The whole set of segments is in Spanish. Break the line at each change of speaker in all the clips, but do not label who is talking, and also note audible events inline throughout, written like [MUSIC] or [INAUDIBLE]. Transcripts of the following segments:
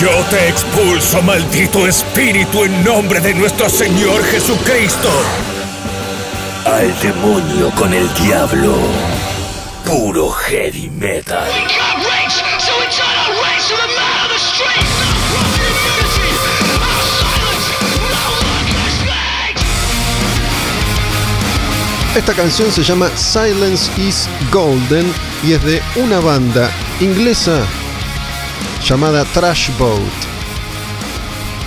Yo te expulso, maldito espíritu, en nombre de nuestro Señor Jesucristo.
Al demonio con el diablo. Puro heavy metal.
Esta canción se llama Silence is Golden y es de una banda inglesa llamada Trash Boat.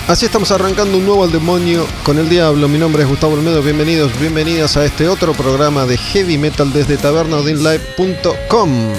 Así estamos arrancando un nuevo al demonio con el diablo. Mi nombre es Gustavo Olmedo. Bienvenidos, bienvenidas a este otro programa de heavy metal desde tabernadinlive.com.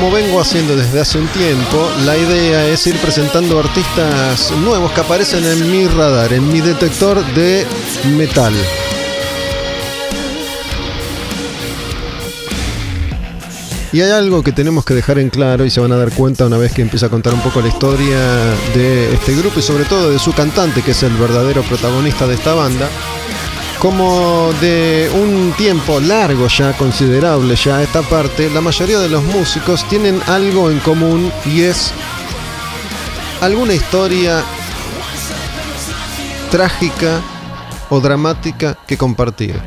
Como vengo haciendo desde hace un tiempo, la idea es ir presentando artistas nuevos que aparecen en mi radar, en mi detector de metal. Y hay algo que tenemos que dejar en claro y se van a dar cuenta una vez que empiece a contar un poco la historia de este grupo y sobre todo de su cantante, que es el verdadero protagonista de esta banda como de un tiempo largo ya, considerable ya esta parte, la mayoría de los músicos tienen algo en común y es alguna historia trágica o dramática que compartir.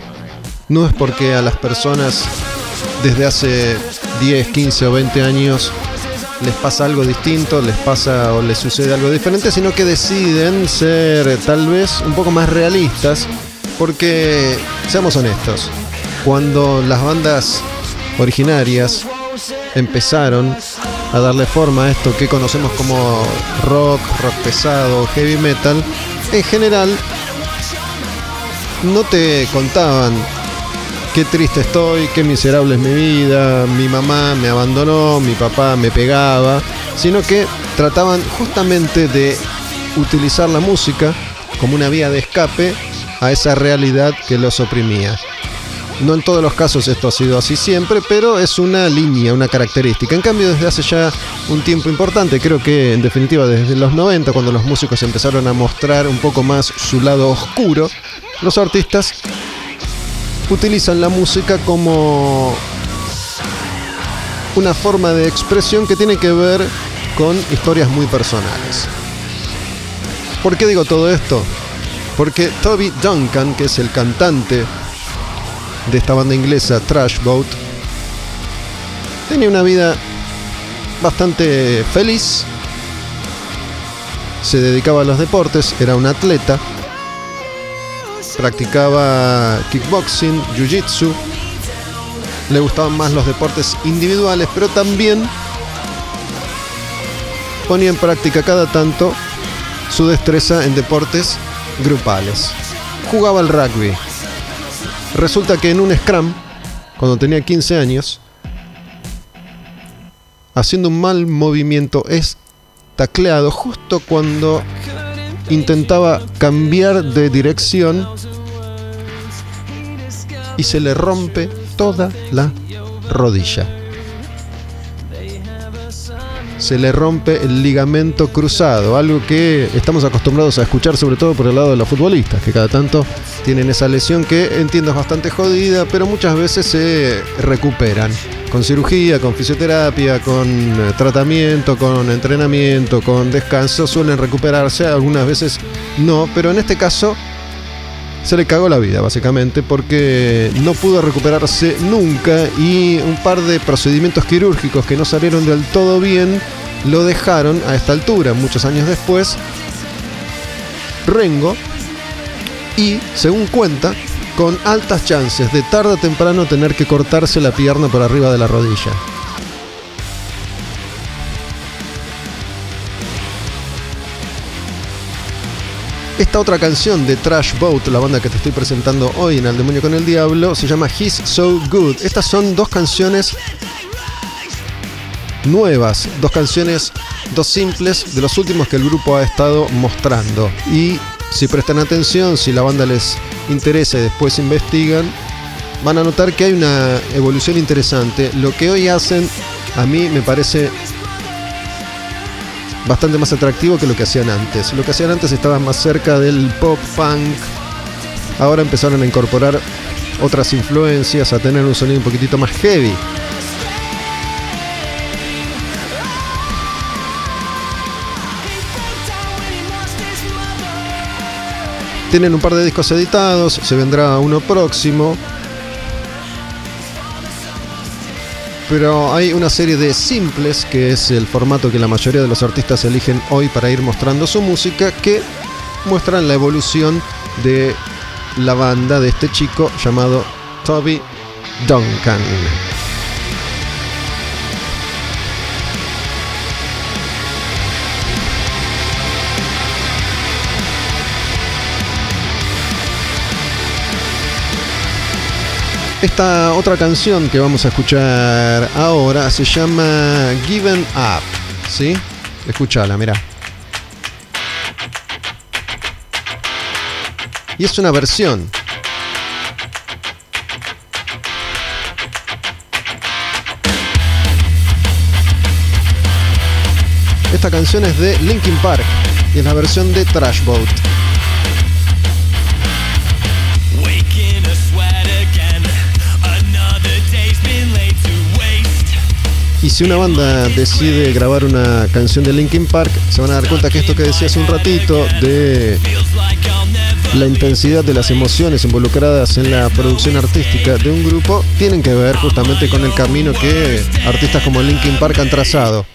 No es porque a las personas desde hace 10, 15 o 20 años les pasa algo distinto, les pasa o les sucede algo diferente, sino que deciden ser tal vez un poco más realistas porque, seamos honestos, cuando las bandas originarias empezaron a darle forma a esto que conocemos como rock, rock pesado, heavy metal, en general no te contaban qué triste estoy, qué miserable es mi vida, mi mamá me abandonó, mi papá me pegaba, sino que trataban justamente de utilizar la música como una vía de escape a esa realidad que los oprimía. No en todos los casos esto ha sido así siempre, pero es una línea, una característica. En cambio, desde hace ya un tiempo importante, creo que en definitiva desde los 90, cuando los músicos empezaron a mostrar un poco más su lado oscuro, los artistas utilizan la música como una forma de expresión que tiene que ver con historias muy personales. ¿Por qué digo todo esto? Porque Toby Duncan, que es el cantante de esta banda inglesa Trash Boat, tenía una vida bastante feliz. Se dedicaba a los deportes, era un atleta. Practicaba kickboxing, jiu-jitsu. Le gustaban más los deportes individuales, pero también ponía en práctica cada tanto su destreza en deportes grupales. Jugaba al rugby. Resulta que en un scrum, cuando tenía 15 años, haciendo un mal movimiento, es tacleado justo cuando intentaba cambiar de dirección y se le rompe toda la rodilla. Se le rompe el ligamento cruzado, algo que estamos acostumbrados a escuchar sobre todo por el lado de los futbolistas, que cada tanto tienen esa lesión que entiendo es bastante jodida, pero muchas veces se recuperan con cirugía, con fisioterapia, con eh, tratamiento, con entrenamiento, con descanso, suelen recuperarse, algunas veces no, pero en este caso se le cagó la vida básicamente porque no pudo recuperarse nunca y un par de procedimientos quirúrgicos que no salieron del todo bien lo dejaron a esta altura, muchos años después, Rengo y, según cuenta, con altas chances de tarde o temprano tener que cortarse la pierna por arriba de la rodilla. Esta otra canción de Trash Boat, la banda que te estoy presentando hoy en El Demonio con el Diablo, se llama He's So Good. Estas son dos canciones nuevas, dos canciones, dos simples de los últimos que el grupo ha estado mostrando. Y si prestan atención, si la banda les interesa y después investigan, van a notar que hay una evolución interesante. Lo que hoy hacen a mí me parece bastante más atractivo que lo que hacían antes. Lo que hacían antes estaba más cerca del pop punk. Ahora empezaron a incorporar otras influencias, a tener un sonido un poquitito más heavy. Tienen un par de discos editados, se vendrá uno próximo. Pero hay una serie de simples, que es el formato que la mayoría de los artistas eligen hoy para ir mostrando su música, que muestran la evolución de la banda de este chico llamado Toby Duncan. Esta otra canción que vamos a escuchar ahora se llama Given Up, ¿sí? Escúchala, mira. Y es una versión. Esta canción es de Linkin Park y es la versión de Trash Boat. Y si una banda decide grabar una canción de Linkin Park, se van a dar cuenta que esto que decía hace un ratito de la intensidad de las emociones involucradas en la producción artística de un grupo tienen que ver justamente con el camino que artistas como Linkin Park han trazado.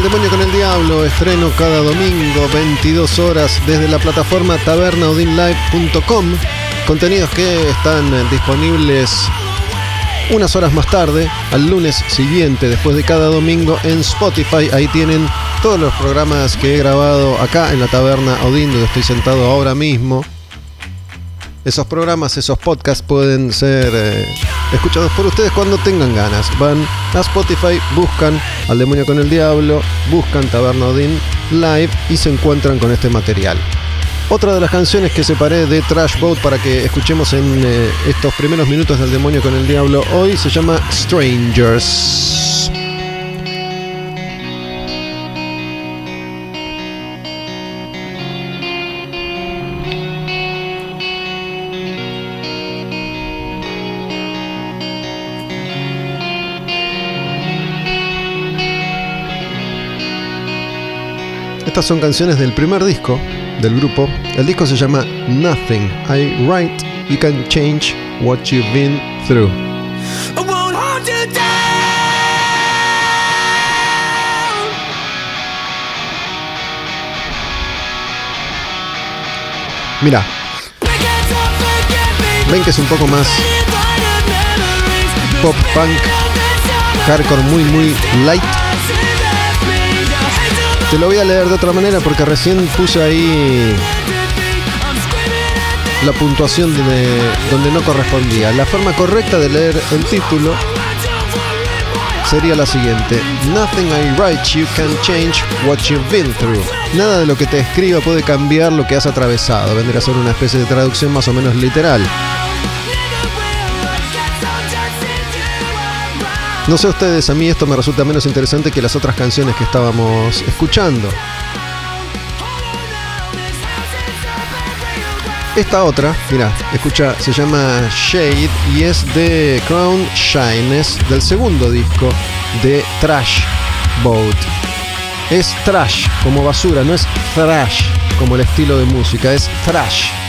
El Demonio con el Diablo, estreno cada domingo, 22 horas, desde la plataforma tabernaudinlive.com. Contenidos que están disponibles unas horas más tarde, al lunes siguiente, después de cada domingo, en Spotify. Ahí tienen todos los programas que he grabado acá en la taberna Odin, donde estoy sentado ahora mismo. Esos programas, esos podcasts pueden ser eh, escuchados por ustedes cuando tengan ganas. Van a Spotify, buscan al demonio con el diablo, buscan Taberna Live y se encuentran con este material. Otra de las canciones que separé de Trash Boat para que escuchemos en eh, estos primeros minutos del demonio con el diablo hoy se llama Strangers. Estas son canciones del primer disco del grupo. El disco se llama Nothing. I write, you can change what you've been through. Mira, ven que es un poco más pop punk, hardcore muy muy light. Te lo voy a leer de otra manera porque recién puse ahí la puntuación de donde no correspondía. La forma correcta de leer el título sería la siguiente. Nothing I write you can change what you've been through. Nada de lo que te escriba puede cambiar lo que has atravesado. Vendría a ser una especie de traducción más o menos literal. No sé ustedes, a mí esto me resulta menos interesante que las otras canciones que estábamos escuchando. Esta otra, mira, escucha, se llama Shade y es de Crown Shines del segundo disco de Trash Boat. Es trash como basura, no es thrash como el estilo de música, es thrash.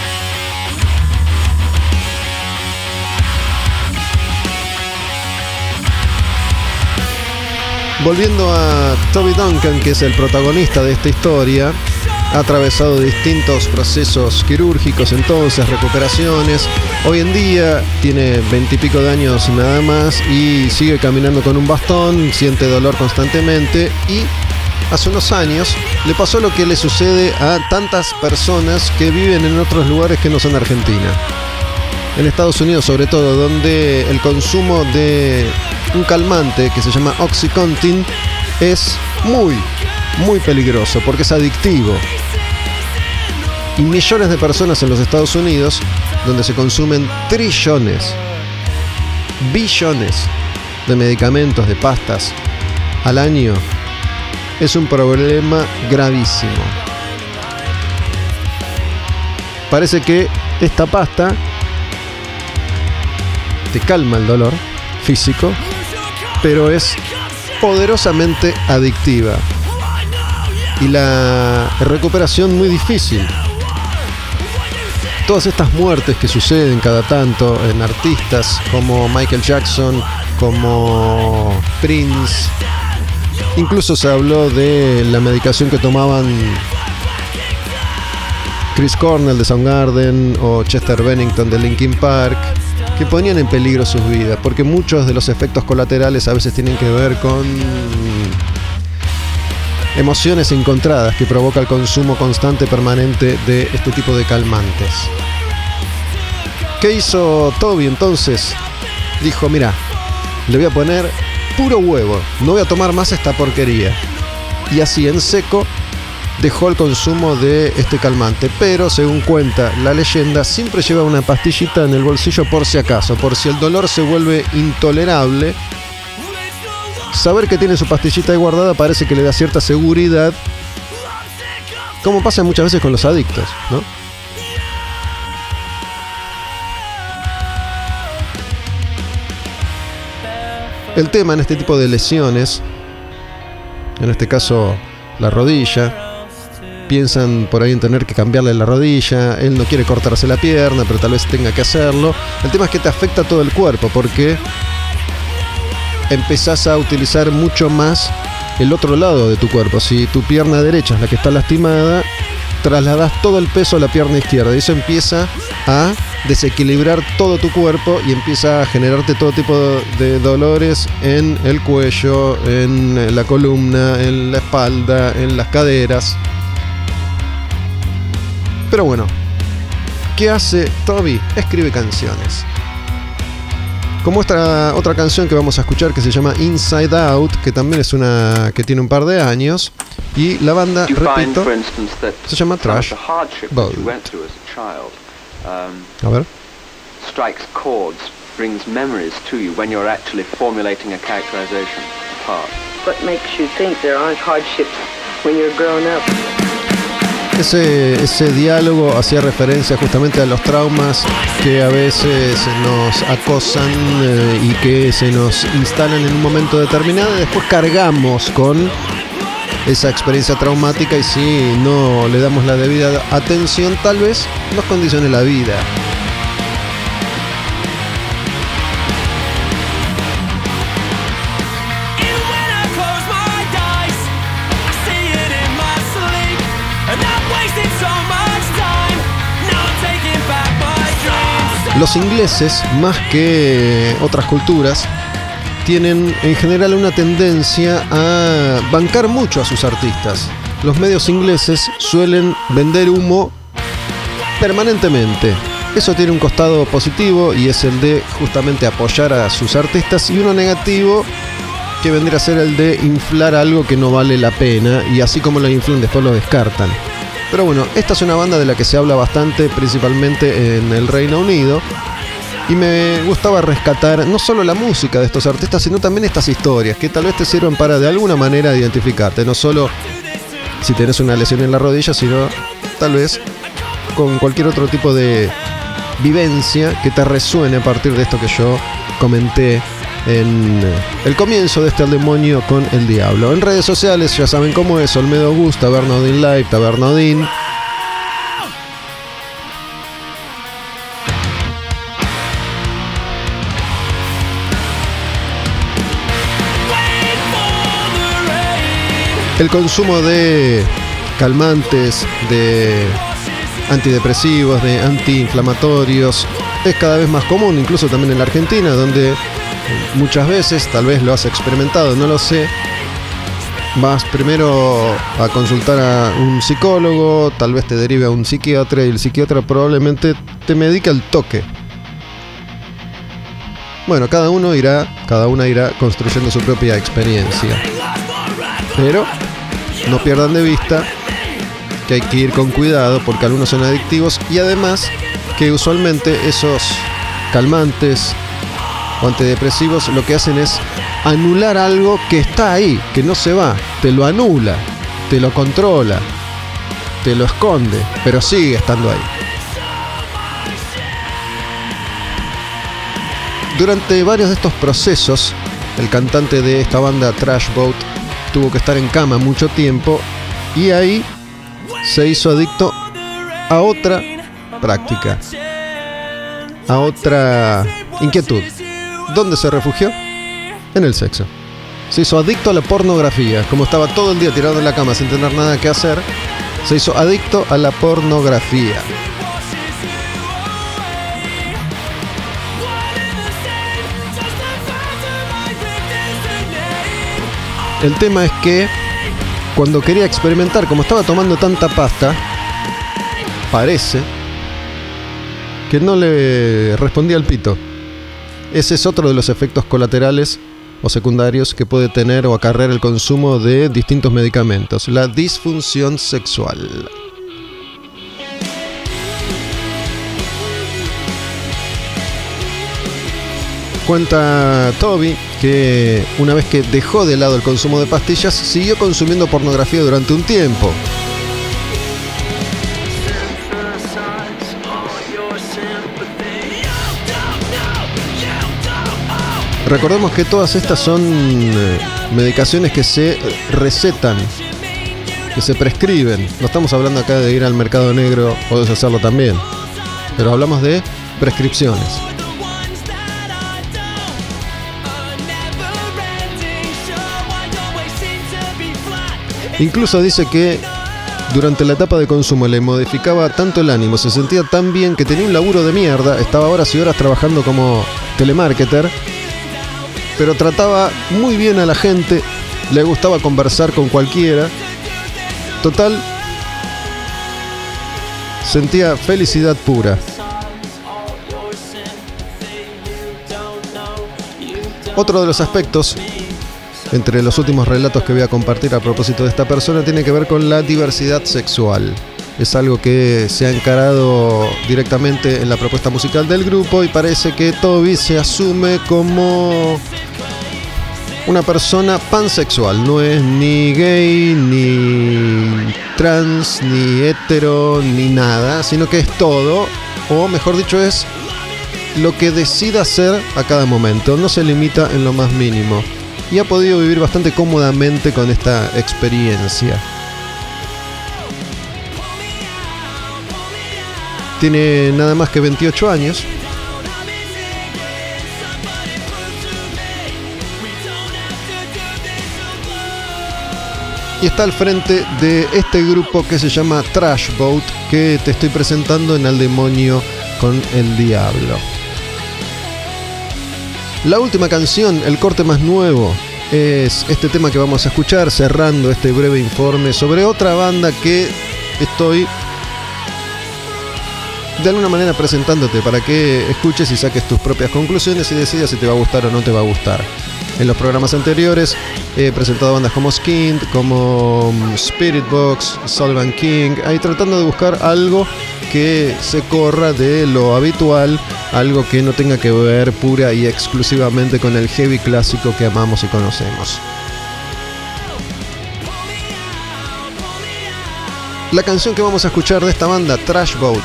Volviendo a Toby Duncan, que es el protagonista de esta historia, ha atravesado distintos procesos quirúrgicos, entonces recuperaciones. Hoy en día tiene veintipico de años nada más y sigue caminando con un bastón, siente dolor constantemente y hace unos años le pasó lo que le sucede a tantas personas que viven en otros lugares que no son Argentina. En Estados Unidos sobre todo, donde el consumo de un calmante que se llama Oxycontin es muy, muy peligroso porque es adictivo. Y millones de personas en los Estados Unidos, donde se consumen trillones, billones de medicamentos, de pastas al año, es un problema gravísimo. Parece que esta pasta te calma el dolor físico, pero es poderosamente adictiva. Y la recuperación muy difícil. Todas estas muertes que suceden cada tanto en artistas como Michael Jackson, como Prince, incluso se habló de la medicación que tomaban Chris Cornell de Soundgarden o Chester Bennington de Linkin Park, que ponían en peligro sus vidas, porque muchos de los efectos colaterales a veces tienen que ver con emociones encontradas que provoca el consumo constante permanente de este tipo de calmantes. ¿Qué hizo Toby entonces? Dijo, mira, le voy a poner puro huevo, no voy a tomar más esta porquería. Y así en seco dejó el consumo de este calmante, pero según cuenta la leyenda, siempre lleva una pastillita en el bolsillo por si acaso, por si el dolor se vuelve intolerable. Saber que tiene su pastillita ahí guardada parece que le da cierta seguridad, como pasa muchas veces con los adictos, ¿no? El tema en este tipo de lesiones, en este caso la rodilla, piensan por ahí en tener que cambiarle la rodilla, él no quiere cortarse la pierna, pero tal vez tenga que hacerlo. El tema es que te afecta todo el cuerpo porque empezás a utilizar mucho más el otro lado de tu cuerpo. Si tu pierna derecha es la que está lastimada, trasladas todo el peso a la pierna izquierda y eso empieza a desequilibrar todo tu cuerpo y empieza a generarte todo tipo de dolores en el cuello, en la columna, en la espalda, en las caderas. Pero bueno, ¿qué hace Toby? Escribe canciones. Como esta otra canción que vamos a escuchar que se llama Inside Out, que también es una que tiene un par de años. Y la banda, repito, se llama Trash Boat. A ver.
strikes chords, brings memories to you when you're actually formulating a characterization part.
What makes you think there aren't hardships when you're grown up?
Ese, ese diálogo hacía referencia justamente a los traumas que a veces nos acosan eh, y que se nos instalan en un momento determinado y después cargamos con esa experiencia traumática y si no le damos la debida atención tal vez nos condicione la vida. Los ingleses, más que otras culturas, tienen en general una tendencia a bancar mucho a sus artistas. Los medios ingleses suelen vender humo permanentemente. Eso tiene un costado positivo y es el de justamente apoyar a sus artistas y uno negativo que vendría a ser el de inflar algo que no vale la pena y así como lo inflan después lo descartan. Pero bueno, esta es una banda de la que se habla bastante principalmente en el Reino Unido. Y me gustaba rescatar no solo la música de estos artistas, sino también estas historias que tal vez te sirvan para de alguna manera identificarte, no solo si tenés una lesión en la rodilla, sino tal vez con cualquier otro tipo de vivencia que te resuene a partir de esto que yo comenté en el comienzo de este al demonio con el diablo. En redes sociales ya saben cómo es, Olmedo Gusta, Bernardín Live, Tabernodín. El consumo de calmantes, de antidepresivos, de antiinflamatorios, es cada vez más común, incluso también en la Argentina, donde muchas veces, tal vez lo has experimentado, no lo sé, vas primero a consultar a un psicólogo, tal vez te derive a un psiquiatra y el psiquiatra probablemente te medica el toque. Bueno, cada uno irá, cada una irá construyendo su propia experiencia. Pero no pierdan de vista que hay que ir con cuidado porque algunos son adictivos y además que usualmente esos calmantes o antidepresivos lo que hacen es anular algo que está ahí, que no se va, te lo anula, te lo controla, te lo esconde, pero sigue estando ahí. Durante varios de estos procesos, el cantante de esta banda Trash Boat tuvo que estar en cama mucho tiempo y ahí se hizo adicto a otra práctica, a otra inquietud. ¿Dónde se refugió? En el sexo. Se hizo adicto a la pornografía. Como estaba todo el día tirado en la cama sin tener nada que hacer, se hizo adicto a la pornografía. El tema es que cuando quería experimentar, como estaba tomando tanta pasta, parece que no le respondía al pito. Ese es otro de los efectos colaterales o secundarios que puede tener o acarrear el consumo de distintos medicamentos, la disfunción sexual. Cuenta Toby que una vez que dejó de lado el consumo de pastillas, siguió consumiendo pornografía durante un tiempo. Recordemos que todas estas son eh, medicaciones que se recetan, que se prescriben. No estamos hablando acá de ir al mercado negro, podés hacerlo también. Pero hablamos de prescripciones. Incluso dice que durante la etapa de consumo le modificaba tanto el ánimo, se sentía tan bien que tenía un laburo de mierda, estaba horas y horas trabajando como telemarketer, pero trataba muy bien a la gente, le gustaba conversar con cualquiera. Total, sentía felicidad pura. Otro de los aspectos entre los últimos relatos que voy a compartir a propósito de esta persona tiene que ver con la diversidad sexual. Es algo que se ha encarado directamente en la propuesta musical del grupo y parece que Toby se asume como una persona pansexual. No es ni gay, ni trans, ni hetero, ni nada, sino que es todo, o mejor dicho es lo que decida hacer a cada momento. No se limita en lo más mínimo y ha podido vivir bastante cómodamente con esta experiencia. Tiene nada más que 28 años. Y está al frente de este grupo que se llama Trash Boat, que te estoy presentando en Al Demonio
con el diablo. La última canción, el corte más nuevo, es este tema que vamos a escuchar cerrando este breve informe sobre otra banda que estoy de alguna manera presentándote para que escuches y saques tus propias conclusiones y decidas si te va a gustar o no te va a gustar. En los programas anteriores he presentado bandas como Skinned, como mm, Spirit Box, Sullivan King, ahí tratando de buscar algo que se corra de lo habitual, algo que no tenga que ver pura y exclusivamente con el heavy clásico que amamos y conocemos. La canción que vamos a escuchar de esta banda, Trash Boat,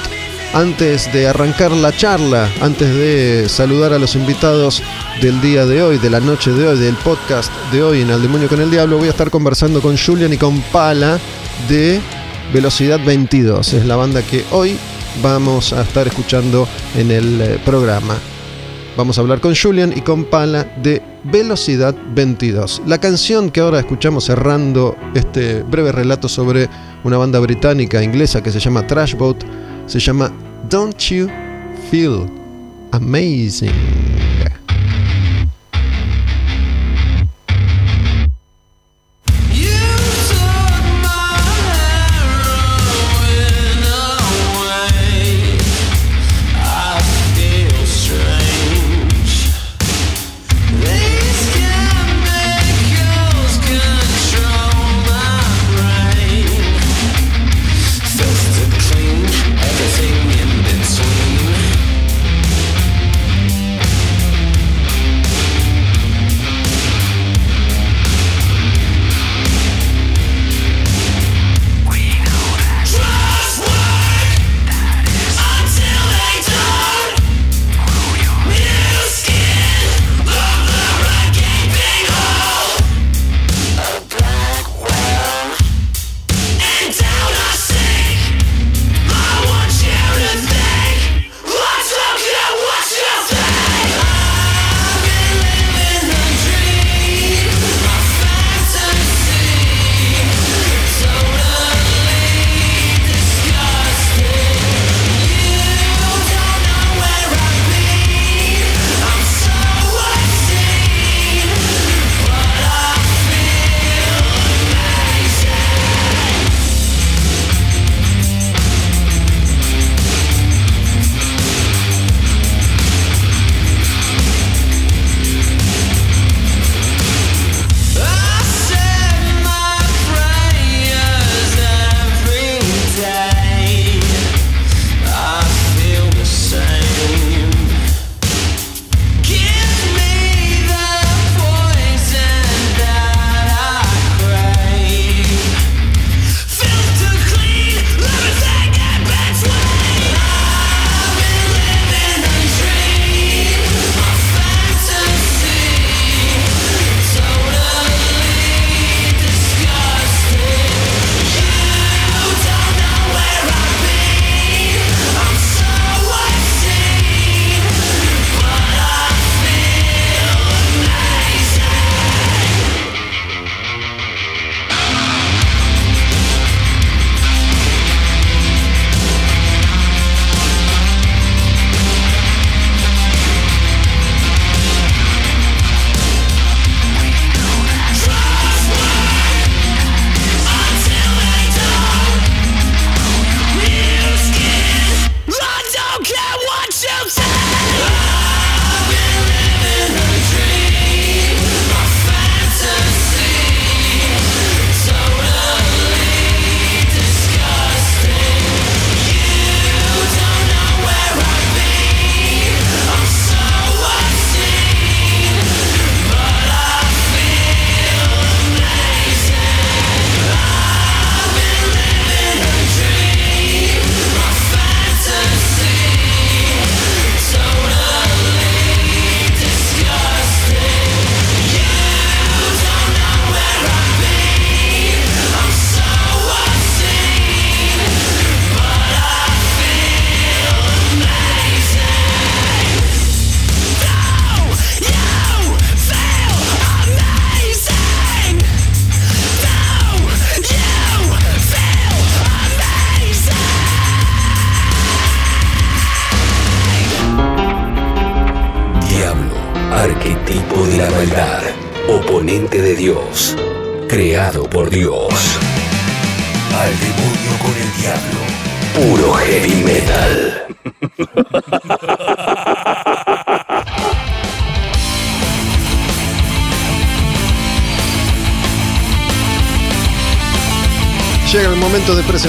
antes de arrancar la charla, antes de saludar a los invitados del día de hoy, de la noche de hoy, del podcast de hoy en El Demonio con el Diablo, voy a estar conversando con Julian y con Pala de Velocidad 22. Es la banda que hoy vamos a estar escuchando en el eh, programa. Vamos a hablar con Julian y con Pala de Velocidad 22. La canción que ahora escuchamos cerrando este breve relato sobre una banda británica inglesa que se llama Trash Boat se llama Don't You Feel Amazing.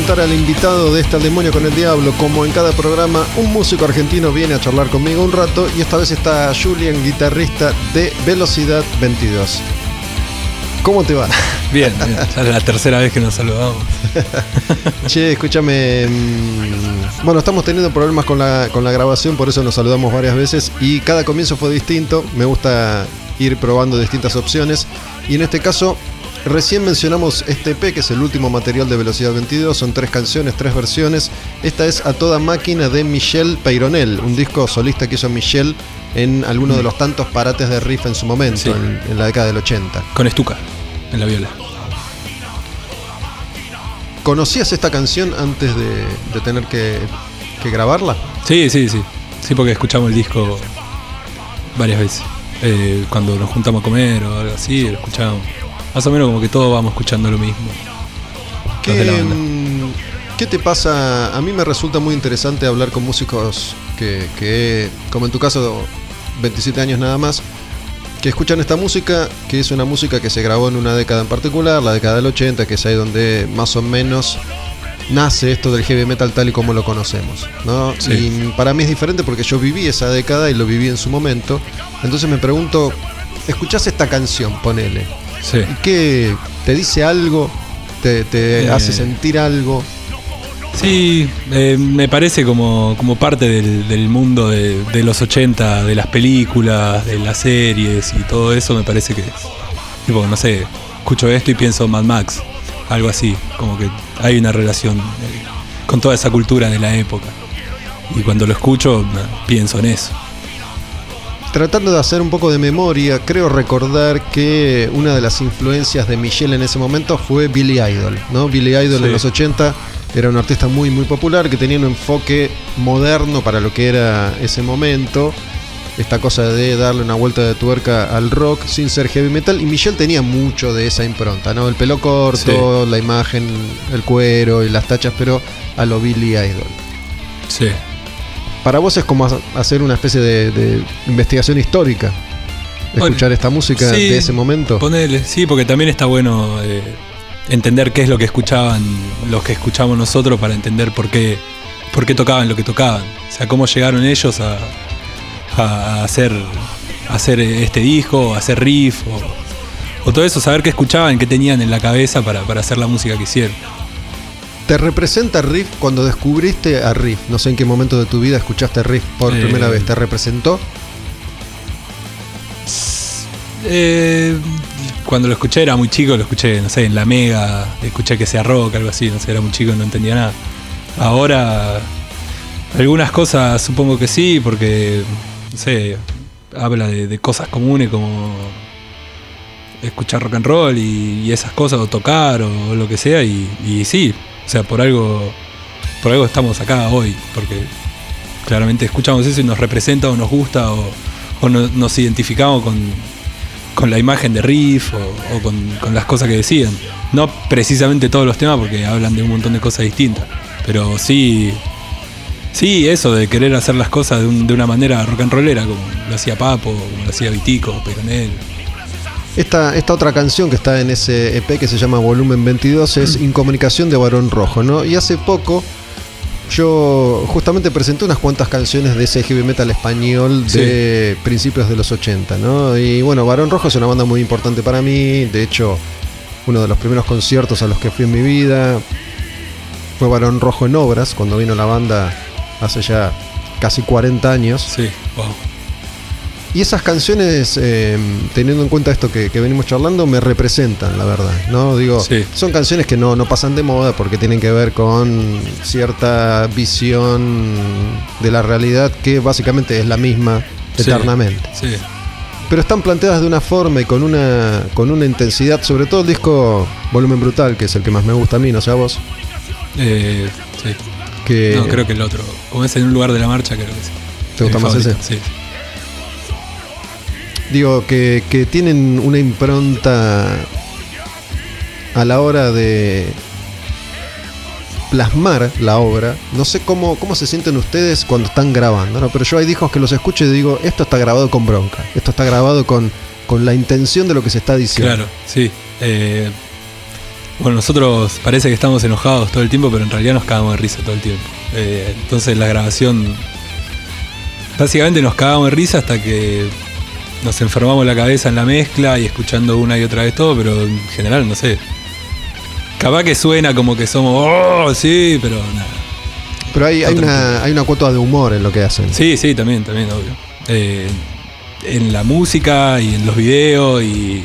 Presentar al invitado de este Al Demonio con el Diablo. Como en cada programa, un músico argentino viene a charlar conmigo un rato y esta vez está Julian, guitarrista de Velocidad 22. ¿Cómo te va?
Bien, bien, ya es la tercera vez que nos saludamos. [LAUGHS]
Che, escúchame. mm, Bueno, estamos teniendo problemas con la, con la grabación, por eso nos saludamos varias veces y cada comienzo fue distinto. Me gusta ir probando distintas opciones y en este caso recién mencionamos este EP que es el último material de Velocidad 22. Son tres canciones, tres versiones. Esta es A Toda Máquina de Michel Peyronel, un disco solista que hizo Michel en alguno de los tantos parates de riff en su momento,
Sí.
en, en la década del 80.
Con Estuca, en la viola.
¿Conocías esta canción antes de, de tener que, que grabarla?
Sí, sí, sí. Sí, porque escuchamos el disco varias veces. Eh, cuando nos juntamos a comer o algo así, lo escuchamos. Más o menos como que todos vamos escuchando lo mismo. Los de la
¿Qué,
banda.
¿Qué te pasa? A mí me resulta muy interesante hablar con músicos que, que, como en tu caso, 27 años nada más, que escuchan esta música, que es una música que se grabó en una década en particular, la década del 80, que es ahí donde más o menos nace esto del heavy metal tal y como lo conocemos. ¿no?
Sí.
Y para mí es diferente porque yo viví esa década y lo viví en su momento. Entonces me pregunto, ¿escuchás esta canción? Ponele.
Sí.
¿Y qué? ¿Te dice algo? ¿Te, te
Eh.
hace sentir algo?
Sí, eh, me parece como, como parte del, del mundo de, de los 80, de las películas, de las series y todo eso, me parece que es. Tipo, no sé, escucho esto y pienso Mad Max, algo así, como que hay una relación eh, con toda esa cultura de la época. Y cuando lo escucho, pienso en eso.
Tratando de hacer un poco de memoria, creo recordar que una de las influencias de Michelle en ese momento fue Billy Idol, ¿no? Billy Idol
Sí.
en los 80 era un artista muy muy popular que tenía un enfoque moderno para lo que era ese momento. Esta cosa de darle una vuelta de tuerca al rock sin ser heavy metal. Y Michelle tenía mucho de esa impronta, ¿no? El pelo corto, la imagen, el cuero y las tachas, pero a lo Billy Idol.
Sí.
Para vos es como ha- hacer una especie de, de investigación histórica. Escuchar esta música
sí,
de ese momento.
Ponele, sí, porque también está bueno eh, entender qué es lo que escuchaban los que escuchamos nosotros para entender por qué, por qué tocaban lo que tocaban. O sea, cómo llegaron ellos a, a hacer, a hacer este disco, a hacer riff, o, o todo eso, saber qué escuchaban, qué tenían en la cabeza para, para hacer la música que hicieron.
¿Te representa Riff cuando descubriste a Riff? No sé en qué momento de tu vida escuchaste Riff por
Eh,
primera vez. ¿Te representó?
Eh, cuando lo escuché era muy chico, lo escuché, no sé, en la Mega, escuché que sea rock, algo así, no sé, era muy chico, no entendía nada. Ahora, algunas cosas supongo que sí, porque, no sé, habla de, de cosas comunes como escuchar rock and roll y, y esas cosas, o tocar, o, lo que sea, y, y sí, o sea, por algo, por algo estamos acá hoy, porque claramente escuchamos eso y nos representa o nos gusta o, o no- nos identificamos con, con la imagen de Riff o, con las cosas que decían. No precisamente todos los temas porque hablan de un montón de cosas distintas, pero sí, sí eso de querer hacer las cosas de, un- de una manera rock and rollera, como lo hacía Papo, como lo hacía Vitico, Peronel.
Esta, esta otra canción que está en ese EP que se llama Volumen 22 es Incomunicación de Barón Rojo, ¿no? Y hace poco yo justamente presenté unas cuantas canciones de ese heavy metal español de principios de los 80, ¿no? Y bueno, Barón Rojo es una banda muy importante para mí, de hecho, uno de los primeros conciertos a los que fui en mi vida fue Barón Rojo en Obras, cuando vino la banda hace ya casi 40 años.
Sí, wow.
Y esas canciones, eh, teniendo en cuenta esto que, que venimos charlando, me representan, la verdad. ¿no? Digo,
Sí.
son canciones que no, no pasan de moda porque tienen que ver con cierta visión de la realidad que básicamente es la misma eternamente.
Sí,
Pero están planteadas de una forma y con una, con una intensidad, sobre todo el disco Volumen Brutal, que es el que más me gusta a mí, no sé a vos.
Eh, sí.
Que
No, creo que el otro. Como es en un lugar de la marcha, creo que sí.
¿Te gusta más
favorito,
ese?
Sí.
Digo, que, que tienen una impronta a la hora de plasmar la obra. No sé cómo, cómo se sienten ustedes cuando están grabando, ¿no? pero yo hay discos que los escucho y digo, esto está grabado con bronca, esto está grabado con, con la intención de lo que se está diciendo.
Claro, sí. Eh, bueno, nosotros parece que estamos enojados todo el tiempo, pero en realidad nos cagamos de risa todo el tiempo. Eh, entonces la grabación... Básicamente nos cagamos de risa hasta que nos enfermamos la cabeza en la mezcla y escuchando una y otra vez todo, pero en general, no sé. Capaz que suena como que somos, oh, sí, pero nada.
Pero hay, hay, una, hay una cuota de humor en lo que hacen.
Sí, sí, también, también, obvio. Eh, en la música y en los videos y,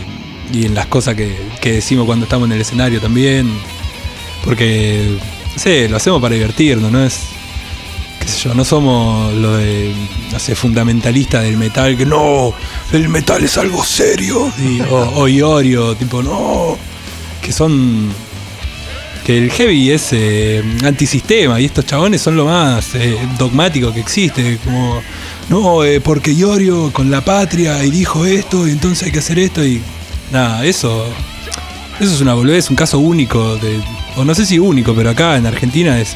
y en las cosas que, que decimos cuando estamos en el escenario también. Porque, no sé, lo hacemos para divertirnos, ¿no? Es, yo, no somos lo de, no fundamentalista del metal, que no, el metal es algo serio. y- o, o Iorio, tipo, no, que son que el heavy es eh, antisistema y estos chabones son lo más eh, dogmático que existe. Como, no, eh, porque Iorio con la patria y dijo esto y entonces hay que hacer esto y nada, eso, eso es una boludez, un caso único, de, o no sé si único, pero acá en Argentina es...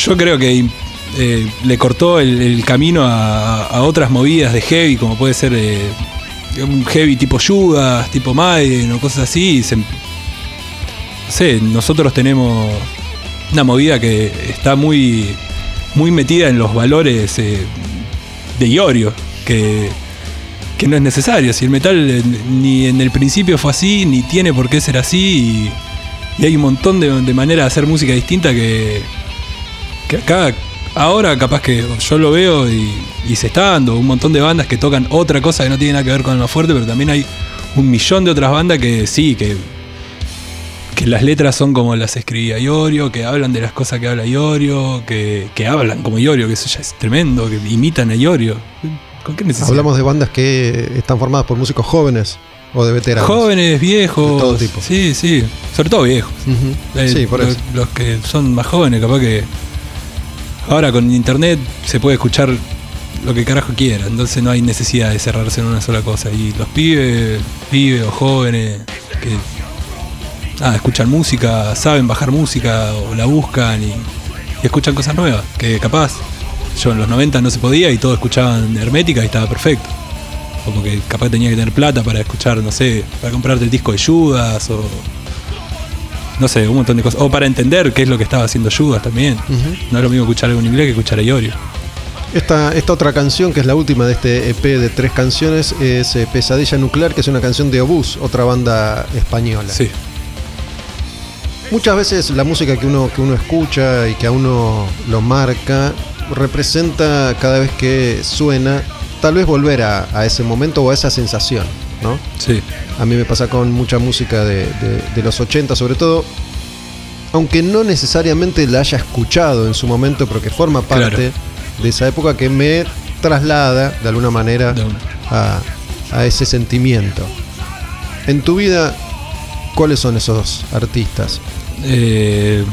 yo creo que eh, le cortó el, camino a, otras movidas de heavy, como puede ser eh, un heavy tipo Judas, tipo Maiden o cosas así, no sé, nosotros tenemos una movida que está muy, muy metida en los valores eh, de Iorio, que, que no es necesario. Si el metal ni en el principio fue así, ni tiene por qué ser así, y, y hay un montón de, de maneras de hacer música distinta que, que acá, ahora capaz que yo lo veo y, y se está dando un montón de bandas que tocan otra cosa que no tiene nada que ver con lo fuerte, pero también hay un millón de otras bandas que sí, que que las letras son como las escribía Iorio, que hablan de las cosas que habla Iorio, que, que hablan como Iorio, que eso ya es tremendo, que imitan a Iorio. ¿Con qué necesidad?
Hablamos de bandas que están formadas por músicos jóvenes o de veteranos.
Jóvenes, viejos.
De todo tipo.
Sí, sí. Sobre todo viejos. Eh,
Sí, por
los,
eso.
los que son más jóvenes, capaz que. Ahora con internet se puede escuchar lo que carajo quiera, entonces no hay necesidad de cerrarse en una sola cosa. Y los pibes, pibes o jóvenes que escuchan música, saben bajar música o la buscan y, y escuchan cosas nuevas, que capaz yo en los 90 no se podía y todos escuchaban hermética y estaba perfecto. O porque capaz tenía que tener plata para escuchar, no sé, para comprarte el disco de Judas o no sé, un montón de cosas. O para entender qué es lo que estaba haciendo Judas también. No es lo mismo escuchar algo en inglés que escuchar a Iorio.
Esta, esta otra canción, que es la última de este EP de tres canciones, es eh, Pesadilla Nuclear, que es una canción de Obús, otra banda española.
Sí.
Muchas veces la música que uno, que uno escucha y que a uno lo marca representa cada vez que suena, tal vez volver a, a ese momento o a esa sensación, ¿no?
Sí.
A mí me pasa con mucha música de, de- de los 80 sobre todo, aunque no necesariamente la haya escuchado en su momento, pero que forma parte
Claro.
de esa época que me traslada de alguna manera a ese sentimiento. En tu vida, ¿cuáles son esos artistas?
Eh,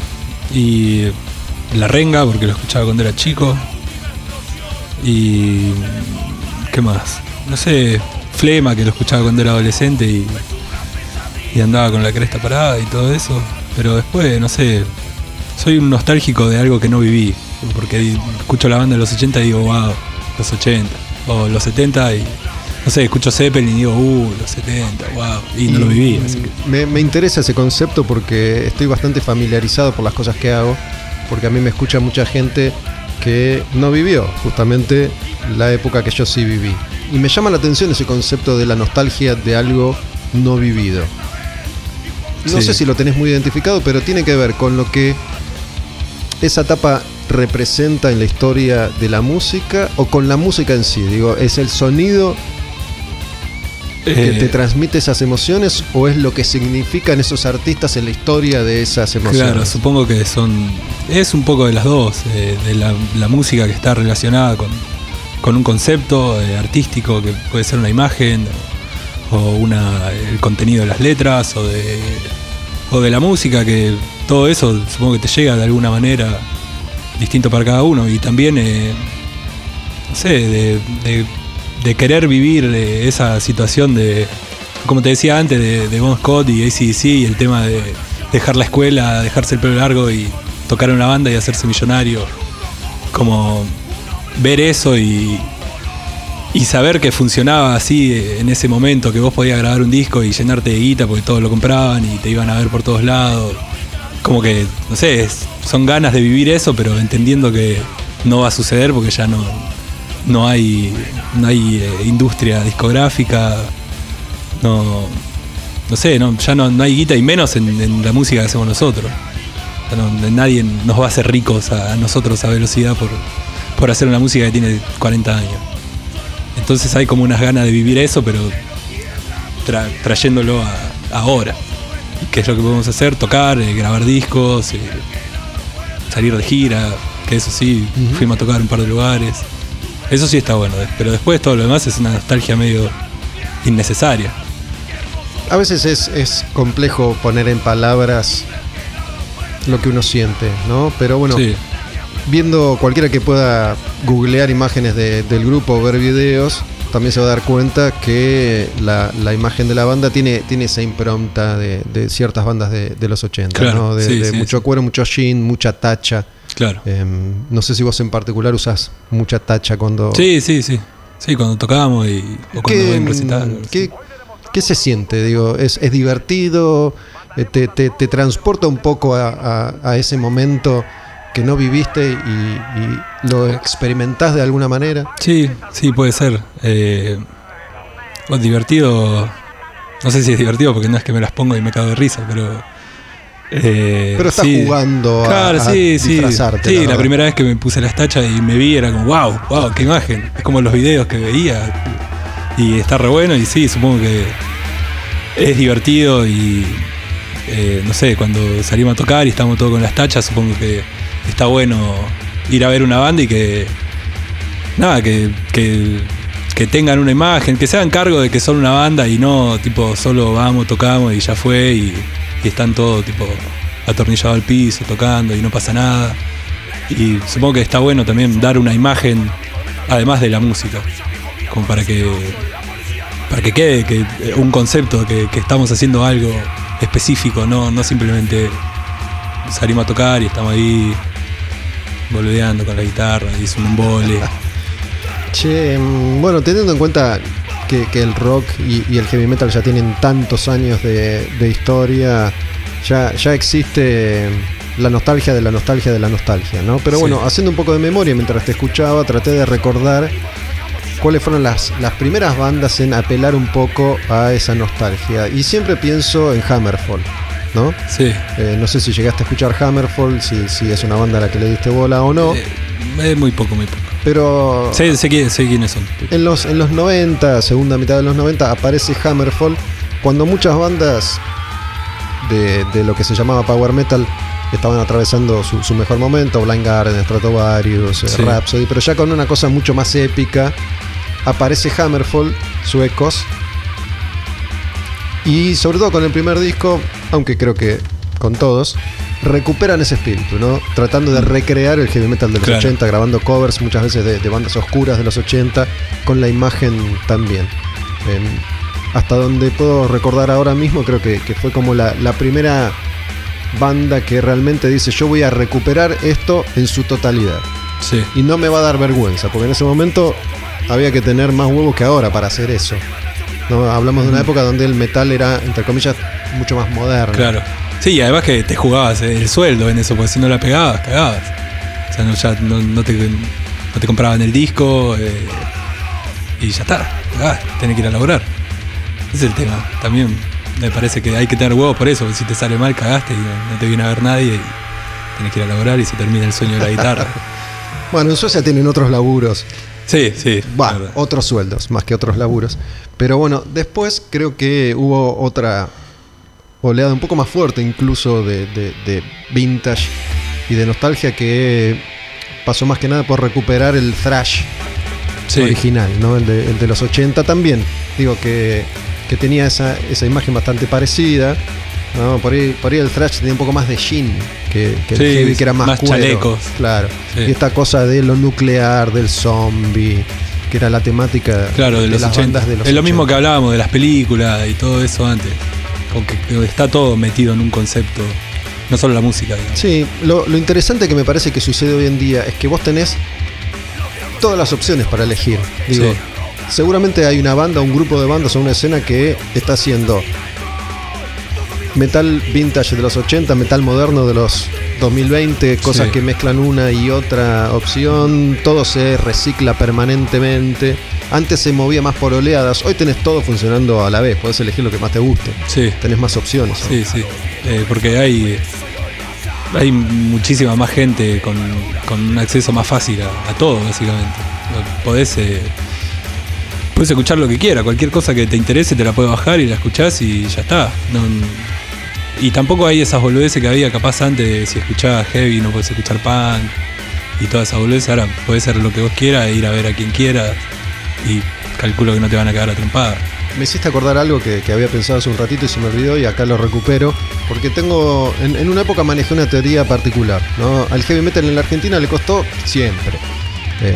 y La Renga, porque lo escuchaba cuando era chico. Y. ¿Qué más? No sé, Flema, que lo escuchaba cuando era adolescente y, y andaba con la cresta parada y todo eso. Pero después, no sé, soy un nostálgico de algo que no viví. Porque escucho la banda de los 80 y digo, wow, los 80. O los 70 y. No sé, escucho Zeppelin y digo, uh, los 70, wow. Y no lo viví, así que.
Me, me interesa ese concepto porque estoy bastante familiarizado por las cosas que hago, porque a mí me escucha mucha gente que no vivió justamente la época que yo sí viví. Y me llama la atención ese concepto de la nostalgia de algo no vivido. No
Sí.
sé si lo tenés muy identificado, pero tiene que ver con lo que esa etapa representa en la historia de la música o con la música en sí. Digo, ¿es el sonido que
Eh,
te transmite esas emociones o es lo que significan esos artistas en la historia de esas emociones?
Claro, supongo que son. Es un poco de las dos, eh, de la, la música que está relacionada con, con un concepto eh, artístico que puede ser una imagen o una, el contenido de las letras o de, o de la música, que todo eso supongo que te llega de alguna manera distinto para cada uno y también, eh, no sé, de, querer vivir eh, esa situación de, como te decía antes, de, de Bon Scott y ACDC y el tema de dejar la escuela, dejarse el pelo largo y tocar una banda y hacerse millonario. Como ver eso y, y saber que funcionaba así en ese momento, que vos podías grabar un disco y llenarte de guita porque todos lo compraban y te iban a ver por todos lados. Como que, no sé, son ganas de vivir eso, pero entendiendo que no va a suceder porque ya no, no hay, no hay eh, industria discográfica, no, no sé, ya no, no hay guita y menos en, la música que hacemos nosotros. Nadie nos va a hacer ricos a, a nosotros a velocidad por, por hacer una música que tiene 40 años. Entonces hay como unas ganas de vivir eso, pero tra- trayéndolo a, ahora. Que es lo que podemos hacer, tocar, eh, grabar discos, eh, salir de gira, que eso sí, fuimos a tocar un par de lugares. Eso sí está bueno, eh, pero después todo lo demás es una nostalgia medio innecesaria.
A veces es, es complejo poner en palabras lo que uno siente, ¿no? Pero bueno,
Sí,
viendo cualquiera que pueda googlear imágenes de- del grupo o ver videos, también se va a dar cuenta que la, la imagen de la banda tiene, tiene esa impronta de, de ciertas bandas de, de los 80,
Claro,
¿no? De,
sí,
de
sí,
mucho
sí.
cuero, mucho jean, mucha tacha.
claro.
Em, no sé si vos en particular usás mucha tacha cuando...
Sí, sí, sí. Sí, cuando tocábamos y, o cuando
¿Qué,
voy a algo así.
qué- qué se siente? Digo, ¿es, es divertido? Eh, ¿Te, te- te transporta un poco a, a- a ese momento que no viviste y, y lo experimentás de alguna manera?
Sí, sí, puede ser. Eh, divertido. No sé si es divertido porque no es que me las pongo y me cago de risa, pero. eh,
Pero estás
sí.
jugando a,
Claro,
a
sí, sí. Sí, la, primera vez que me puse las tachas y me vi era como, wow, wow, qué imagen. Es como los videos que veía. Y está re bueno y sí, supongo que es divertido y eh, no sé, cuando salimos a tocar y estamos todos con las tachas, supongo que está bueno ir a ver una banda y que nada, que, que, tengan una imagen, que se hagan cargo de que son una banda y no tipo solo vamos, tocamos y ya fue y, están todos tipo atornillados al piso, tocando y no pasa nada. Y supongo que está bueno también dar una imagen además de la música, como para que para que quede que eh, un concepto que, que estamos haciendo algo específico, no, no simplemente salimos a tocar y estamos ahí boludeando con la guitarra es un embole.
Che, mm, bueno, teniendo en cuenta que, que el rock y, y el heavy metal ya tienen tantos años de, de historia, ya, ya existe la nostalgia de la nostalgia de la nostalgia, ¿no? Pero
Sí.
bueno, haciendo un poco de memoria mientras te escuchaba, traté de recordar cuáles fueron las, las primeras bandas en apelar un poco a esa nostalgia. Y siempre pienso en Hammerfall, ¿no?
Sí.
Eh, no sé si llegaste a escuchar Hammerfall, si, si es una banda a la que le diste bola o no,
Eh, es muy poco, muy poco.
pero
Sé, sé, qui- sé quiénes son.
en los, en los 90, segunda mitad de los 90, aparece Hammerfall, cuando muchas bandas de, de lo que se llamaba Power Metal estaban atravesando su, su mejor momento, Blind Guardian, Stratovarius, eh,
Sí.
Rhapsody, pero ya con una cosa mucho más épica, aparece Hammerfall, suecos, y sobre todo con el primer disco, aunque creo que con todos, recuperan ese espíritu, ¿no? Tratando de recrear el heavy metal de los
Claro.
80, grabando covers muchas veces de, de bandas oscuras de los 80, con la imagen también. Em, hasta donde puedo recordar ahora mismo, creo que, que fue como la, la primera banda que realmente dice yo voy a recuperar esto en su totalidad.
Sí.
Y no me va a dar vergüenza, porque en ese momento había que tener más huevos que ahora para hacer eso. ¿No? Hablamos de una época donde el metal era, entre comillas, mucho más moderno.
Claro. Sí, y además que te jugabas el sueldo en eso, porque si no la pegabas, cagabas. O sea, no, ya no, no te, no te compraban el disco eh, y ya está, cagás, tenés que ir a laburar. Ese es el tema. También me parece que hay que tener huevos por eso, porque si te sale mal, cagaste y no, no te viene a ver nadie y tenés que ir a laburar y se termina el sueño de la guitarra. [LAUGHS]
Bueno, en Suecia tienen otros laburos.
Sí, sí. verdad.
otros sueldos, más que otros laburos. Pero bueno, después creo que hubo otra oleada un poco más fuerte incluso de, de- de vintage y de nostalgia que pasó más que nada por recuperar el thrash
Sí.
original, ¿no? El de, el de los 80 también. Digo que, que tenía esa, esa imagen bastante parecida. ¿No? Por, ahí, por ahí el thrash tenía un poco más de jean que, que el heavy, que era más,
más
cuero.
chalecos.
Claro.
Sí.
Y esta cosa de lo nuclear, del zombie. que era la temática
Claro, de, los
las
80.
bandas de los
es lo mismo
80.
que hablábamos de las películas y todo eso antes. Con que que está todo metido en un concepto. No solo la música, digamos.
Sí, lo, lo interesante que me parece que sucede hoy en día es que vos tenés todas las opciones para elegir. Digo,
Sí.
seguramente hay una banda, un grupo de bandas o una escena que está haciendo metal vintage de los 80, metal moderno de los 2020, cosas
Sí.
que mezclan una y otra opción, todo se recicla permanentemente. Antes se movía más por oleadas, hoy tenés todo funcionando a la vez, podés elegir lo que más te guste,
Sí,
tenés más opciones.
sí, sí. Eh, porque hay. Hay muchísima más gente con, con un acceso más fácil a, a todo, básicamente. Podés. eh, Puedes escuchar lo que quieras, cualquier cosa que te interese te la puedes bajar y la escuchás y ya está. No- y tampoco hay esas boludeces que había capaz antes de si escuchabas heavy no puedes escuchar punk y todas esas boludeces. Ahora puedes hacer lo que vos quieras, e ir a ver a quien quieras y calculo que no te van a quedar a trompada.
Me hiciste acordar algo que, que había pensado hace un ratito y se me olvidó y acá lo recupero. Porque tengo. En, en una época manejé una teoría particular. ¿no? Al heavy metal en la Argentina le costó siempre. Em,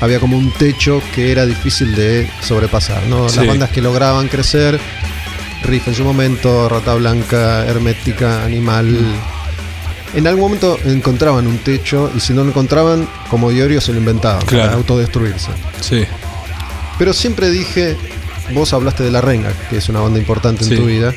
había como un techo que era difícil de sobrepasar. ¿no?
Sí.
Las bandas que lograban crecer, Riff en su momento, Rata Blanca, Hermética, Animal. En algún momento encontraban un techo y si no lo encontraban, como Diorio se lo inventaban
Claro.
para autodestruirse.
Sí,
Pero siempre dije, vos hablaste de La Renga, que es una banda importante en
Sí.
tu vida.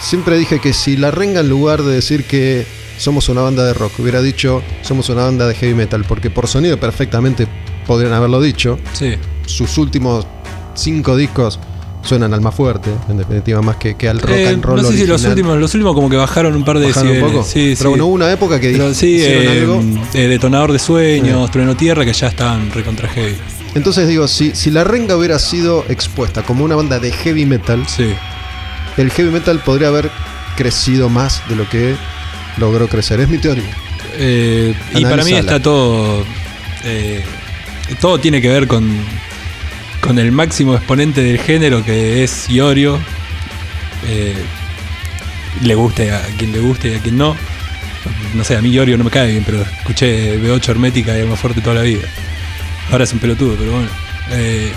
Siempre dije que si La Renga en lugar de decir que somos una banda de rock, hubiera dicho somos una banda de heavy metal, porque por sonido perfectamente podrían haberlo dicho.
sí.
Sus últimos cinco discos suenan al más fuerte, en definitiva, más que, que al rock
Eh,
and roll
no sé si los
original.
últimos, los últimos como que bajaron un par de
Bajaron un
decibeles.
poco.
Sí,
Pero
sí.
bueno, hubo una época que
Pero sí, eh,
algo.
eh, Detonador de Sueños, Trueno Tierra, que ya estaban recontra heavy.
Entonces digo, si, si La Renga hubiera sido expuesta como una banda de heavy metal,
Sí,
el heavy metal podría haber crecido más de lo que logró crecer. Es mi teoría.
Eh, y para mí está todo. todo tiene que ver con, con el máximo exponente del género que es Iorio. Eh, le guste a quien le guste y a quien no. No sé, a mí Iorio no me cae bien, pero escuché B8 Hermética y Alma Fuerte toda la vida. Ahora es un pelotudo, pero bueno. Eh,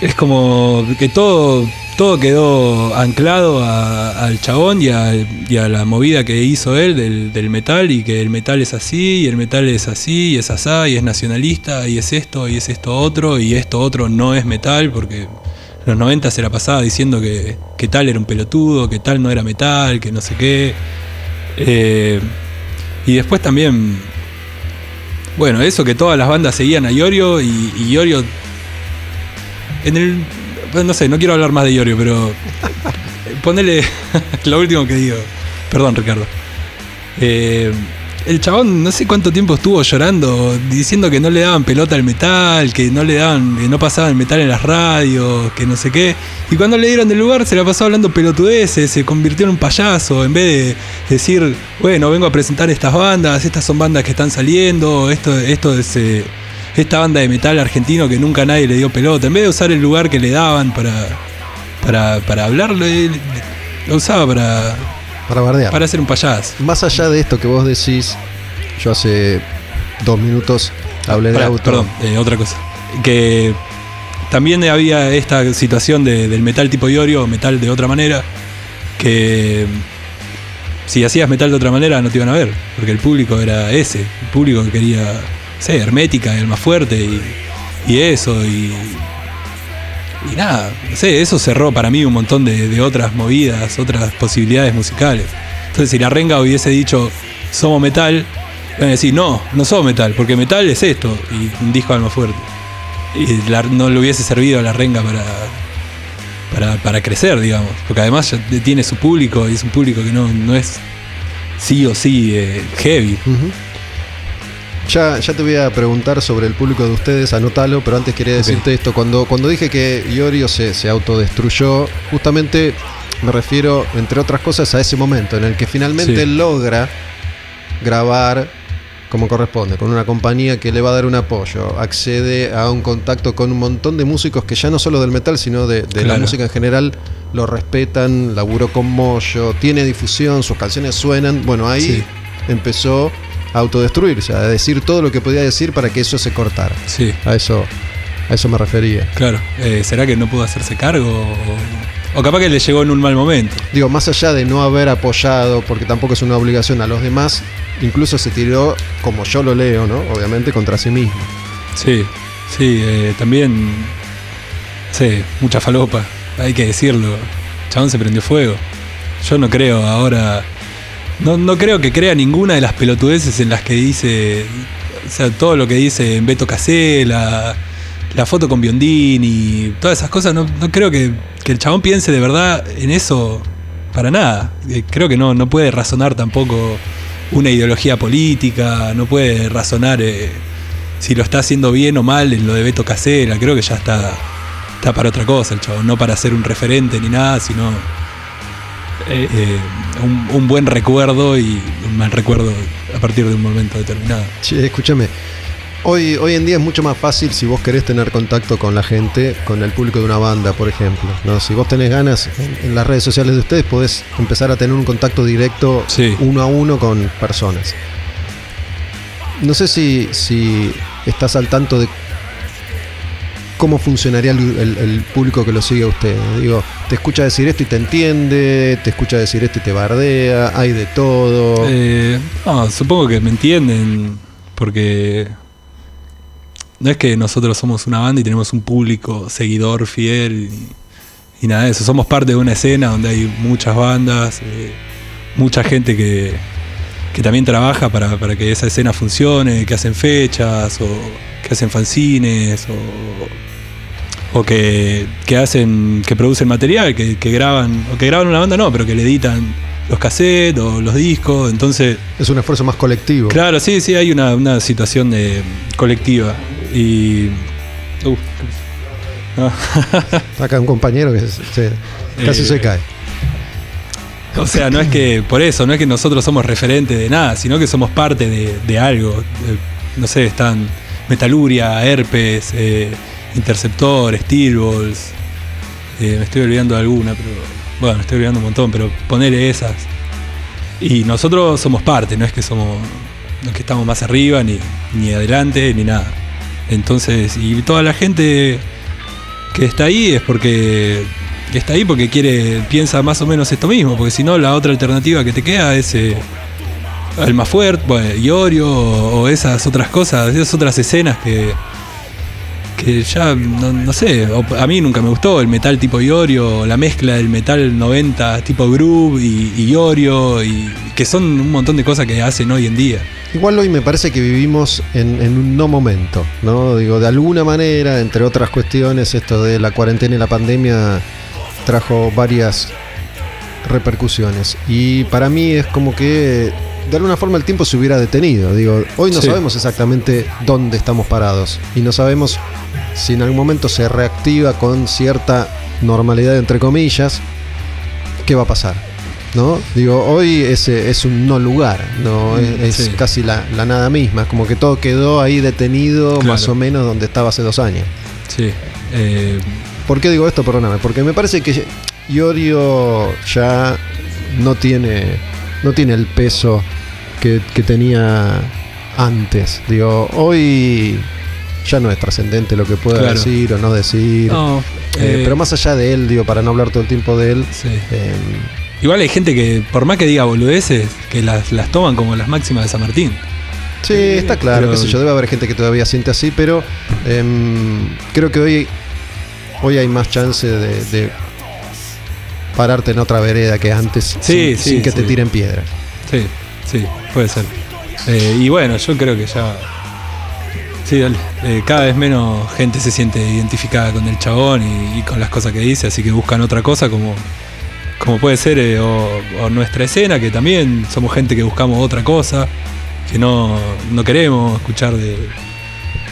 es como que todo, todo quedó anclado al chabón y a, la movida que hizo él del, del metal y que el metal es así y el metal es así y es asá y es nacionalista y es esto y es esto otro y esto otro no es metal porque en los 90 se la pasaba diciendo que, que tal era un pelotudo, que tal no era metal, que no sé qué. Eh, y después también, bueno, eso que todas las bandas seguían a Iorio y, y Iorio en el. No sé, no quiero hablar más de Iorio, pero. Ponele [LAUGHS] lo último que digo. Perdón, Ricardo. Eh, el chabón no sé cuánto tiempo estuvo llorando diciendo que no le daban pelota al metal, que no le daban, no pasaba el metal en las radios, que no sé qué. Y cuando le dieron el lugar se la pasó hablando pelotudeces, se convirtió en un payaso, en vez de decir, bueno, vengo a presentar estas bandas, estas son bandas que están saliendo, esto, esto es eh, esta banda de metal argentino que nunca nadie le dio pelota. En vez de usar el lugar que le daban para, para, para hablarle, lo usaba para,
Para bardear.
para ser un payaso.
Más allá de esto que vos decís, yo hace dos minutos hablé de auto.
Perdón, eh, otra cosa. Que también había esta situación de- del metal tipo Iorio, o metal de otra manera, que si hacías metal de otra manera no te iban a ver, porque el público era ese, el público que quería, sé, hermética, el más fuerte y, y eso, y, y nada, no eso cerró para mí un montón de, otras movidas, otras posibilidades musicales. Entonces, si la renga hubiese dicho, somos metal, iban a decir, no, no somos metal, porque metal es esto, y un disco alma fuerte. Y no le hubiese servido a la renga para, para, para crecer, digamos, porque además ya tiene su público y es un público que no, no es sí o sí eh, heavy.
Ya, ya te voy a preguntar sobre el público de ustedes, anótalo, pero antes quería decirte esto. Cuando, cuando dije que Iorio se, se autodestruyó, justamente me refiero, entre otras cosas, a ese momento en el que finalmente
Sí.
logra grabar como corresponde, con una compañía que le va a dar un apoyo, accede a un contacto con un montón de músicos que ya no solo del metal, sino de, de la música en general, lo respetan, laburó con Moyo, tiene difusión, sus canciones suenan. Bueno, ahí
Sí.
empezó autodestruirse, a decir todo lo que podía decir para que eso se cortara.
Sí,
A eso, a eso me refería.
claro. Eh, ¿Será que no pudo hacerse cargo? O, o capaz que le llegó en un mal momento.
Digo, más allá de no haber apoyado, porque tampoco es una obligación a los demás, incluso se tiró, como yo lo leo, ¿no? Obviamente contra sí mismo.
Sí, sí, eh, también. Sí, mucha falopa, hay que decirlo. Chabón se prendió fuego. Yo no creo ahora. No, no creo que crea ninguna de las pelotudeces en las que dice. O sea, todo lo que dice en Beto Casella, la foto con Biondini, todas esas cosas. No, no creo que, que el chabón piense de verdad en eso para nada. Eh, Creo que no, no puede razonar tampoco una ideología política, no puede razonar. eh, si lo está haciendo bien o mal en lo de Beto Casera, creo que ya está, está para otra cosa el chavo, no para ser un referente ni nada, sino eh, eh, un, un buen recuerdo y un mal recuerdo a partir de un momento determinado.
Che, escúchame. Hoy, hoy en día es mucho más fácil si vos querés tener contacto con la gente, con el público de una banda, por ejemplo. ¿no? Si vos tenés ganas, en, en las redes sociales de ustedes podés empezar a tener un contacto directo
Sí.
uno a uno con personas. No sé si, si estás al tanto de cómo funcionaría el, público que lo sigue a usted. Digo, te escucha decir esto y te entiende, te escucha decir esto y te bardea, hay de todo.
Eh, no, supongo que me entienden, porque no es que nosotros somos una banda y tenemos un público seguidor fiel y, y nada de eso. Somos parte de una escena donde hay muchas bandas, eh, mucha gente que, que también trabaja para, para que esa escena funcione, que hacen fechas o que hacen fanzines o, o que, que hacen, que producen material, que, que graban, o que graban una banda no, pero que le editan los cassettes o los discos, entonces
Es un esfuerzo más colectivo.
Claro, sí, sí, hay una, una situación de, colectiva. Y. Uh, [LAUGHS] no.
Acá un compañero que se- se- casi
Eh,
se cae. [LAUGHS]
o sea, no es que. Por eso, no es que nosotros somos referentes de nada, sino que somos parte de, algo. Eh, no sé, están Metaluria, Herpes, eh, Interceptor, Steelballs. Eh, me estoy olvidando de alguna, pero. Bueno, me estoy olvidando un montón, pero ponerle esas. Y nosotros somos parte, no es que somos. No es que estamos más arriba, ni, ni adelante, ni nada. Entonces, y toda la gente que está ahí es porque que está ahí porque quiere piensa más o menos esto mismo porque si no la otra alternativa que te queda es eh, el más fuerte bueno, Iorio o, esas otras cosas esas otras escenas que que ya no, sé a mí nunca me gustó el metal tipo Iorio la mezcla del metal 90 tipo groove y, y Iorio y que son un montón de cosas que hacen hoy en día
Igual hoy me parece que vivimos en, en un no momento, ¿no? Digo, de alguna manera, entre otras cuestiones, esto de la cuarentena y la pandemia trajo varias repercusiones. Y para mí es como que de alguna forma el tiempo se hubiera detenido. Digo, hoy no
Sí.
sabemos exactamente dónde estamos parados. Y no sabemos si en algún momento se reactiva con cierta normalidad, entre comillas, qué va a pasar. ¿No? Digo, hoy es, es un no lugar, ¿no?
Mm,
es
sí.
casi la, la nada misma, es como que todo quedó ahí detenido
Claro.
más o menos donde estaba hace dos años.
sí eh,
¿Por qué digo esto? Perdóname, porque me parece que Iorio ya no tiene, no tiene el peso que, que tenía antes. Digo, hoy ya no es trascendente lo que pueda
Claro.
decir o no decir.
no,
Eh,
eh,
pero más allá de él, digo, para no hablar todo el tiempo de él,
sí.
eh,
Igual hay gente que, por más que diga boludeces, que las, las toman como las máximas de San Martín.
Sí, está claro,
Pero-
qué sé yo, debe haber gente que todavía siente así, pero em, creo que hoy, hoy hay más chance de, de pararte en otra vereda que antes
Sí,
sin,
sí,
sin que te tiren piedra.
Sí, sí, puede ser. Eh, y bueno, yo creo que ya. Sí, dale. Eh, cada vez menos gente se siente identificada con el chabón y, y con las cosas que dice, así que buscan otra cosa como, como puede ser eh, o, o nuestra escena, que también somos gente que buscamos otra cosa, que no, no queremos escuchar de,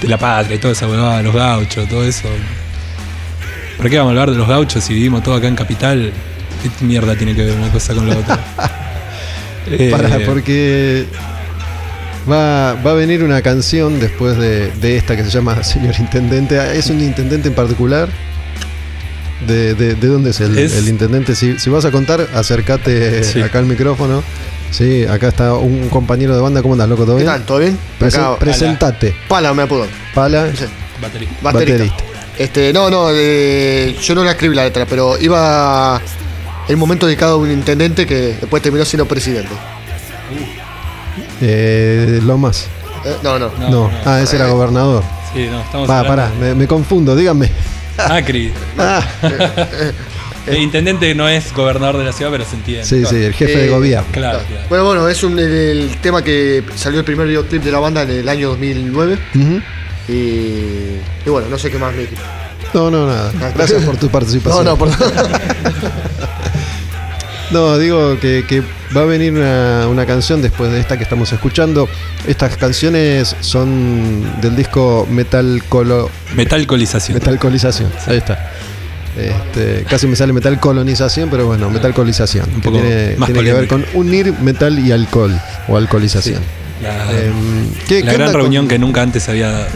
de la patria y toda esa huevada, los gauchos, todo eso. ¿Para qué vamos a hablar de los gauchos si vivimos todo acá en Capital? ¿Qué mierda tiene que ver una cosa con la otra? [LAUGHS] Eh,
Para, porque va, va a venir una canción después de, de esta que se llama [LAUGHS] Señor Intendente. Ah, ¿Es un intendente en particular? ¿De, de, de dónde es el,
Es-
el intendente? Si, si vas a contar, acércate
Sí.
acá al micrófono. Sí, acá está un compañero de banda. ¿Cómo andás, loco? ¿Todo
¿Qué
bien?
tal? ¿Todo bien?
Presen-
Acá-
presentate.
Pala me apodo.
Pala.
Baterista.
baterista. Este, no, no, eh, yo no la escribí la letra, pero iba el momento dedicado a un intendente que después terminó siendo presidente.
Eh, lo más.
Eh, no, no.
No,
No,
no.
ah, ese era gobernador.
Sí, no, estamos
Va, pará, me, me confundo, díganme. [LAUGHS]
Macri.
Ah, [LAUGHS]
El intendente no es gobernador de la ciudad, pero se entiende.
sí, sí, el jefe de
Eh,
gobierno.
Claro, claro.
Bueno, bueno, es un, el, el tema que salió el primer videoclip de la banda en el año 2009.
Ujú.
Y, y bueno, no sé qué más me
No, no, nada. Gracias por tu [LAUGHS]
No,
participación.
no, perdón. [LAUGHS]
No, digo que, que va a venir una, una canción después de esta que estamos escuchando. Estas canciones son del disco Metal Colo,
Metalcolización.
Metalcolización. Ahí está. Este, casi me sale metal colonización, pero bueno, metalcolización.
Un
Que
poco
tiene,
más
tiene que ver con unir metal y alcohol o alcoholización.
La,
Em, ¿qué-
la gran reunión
con-
que nunca antes había dado.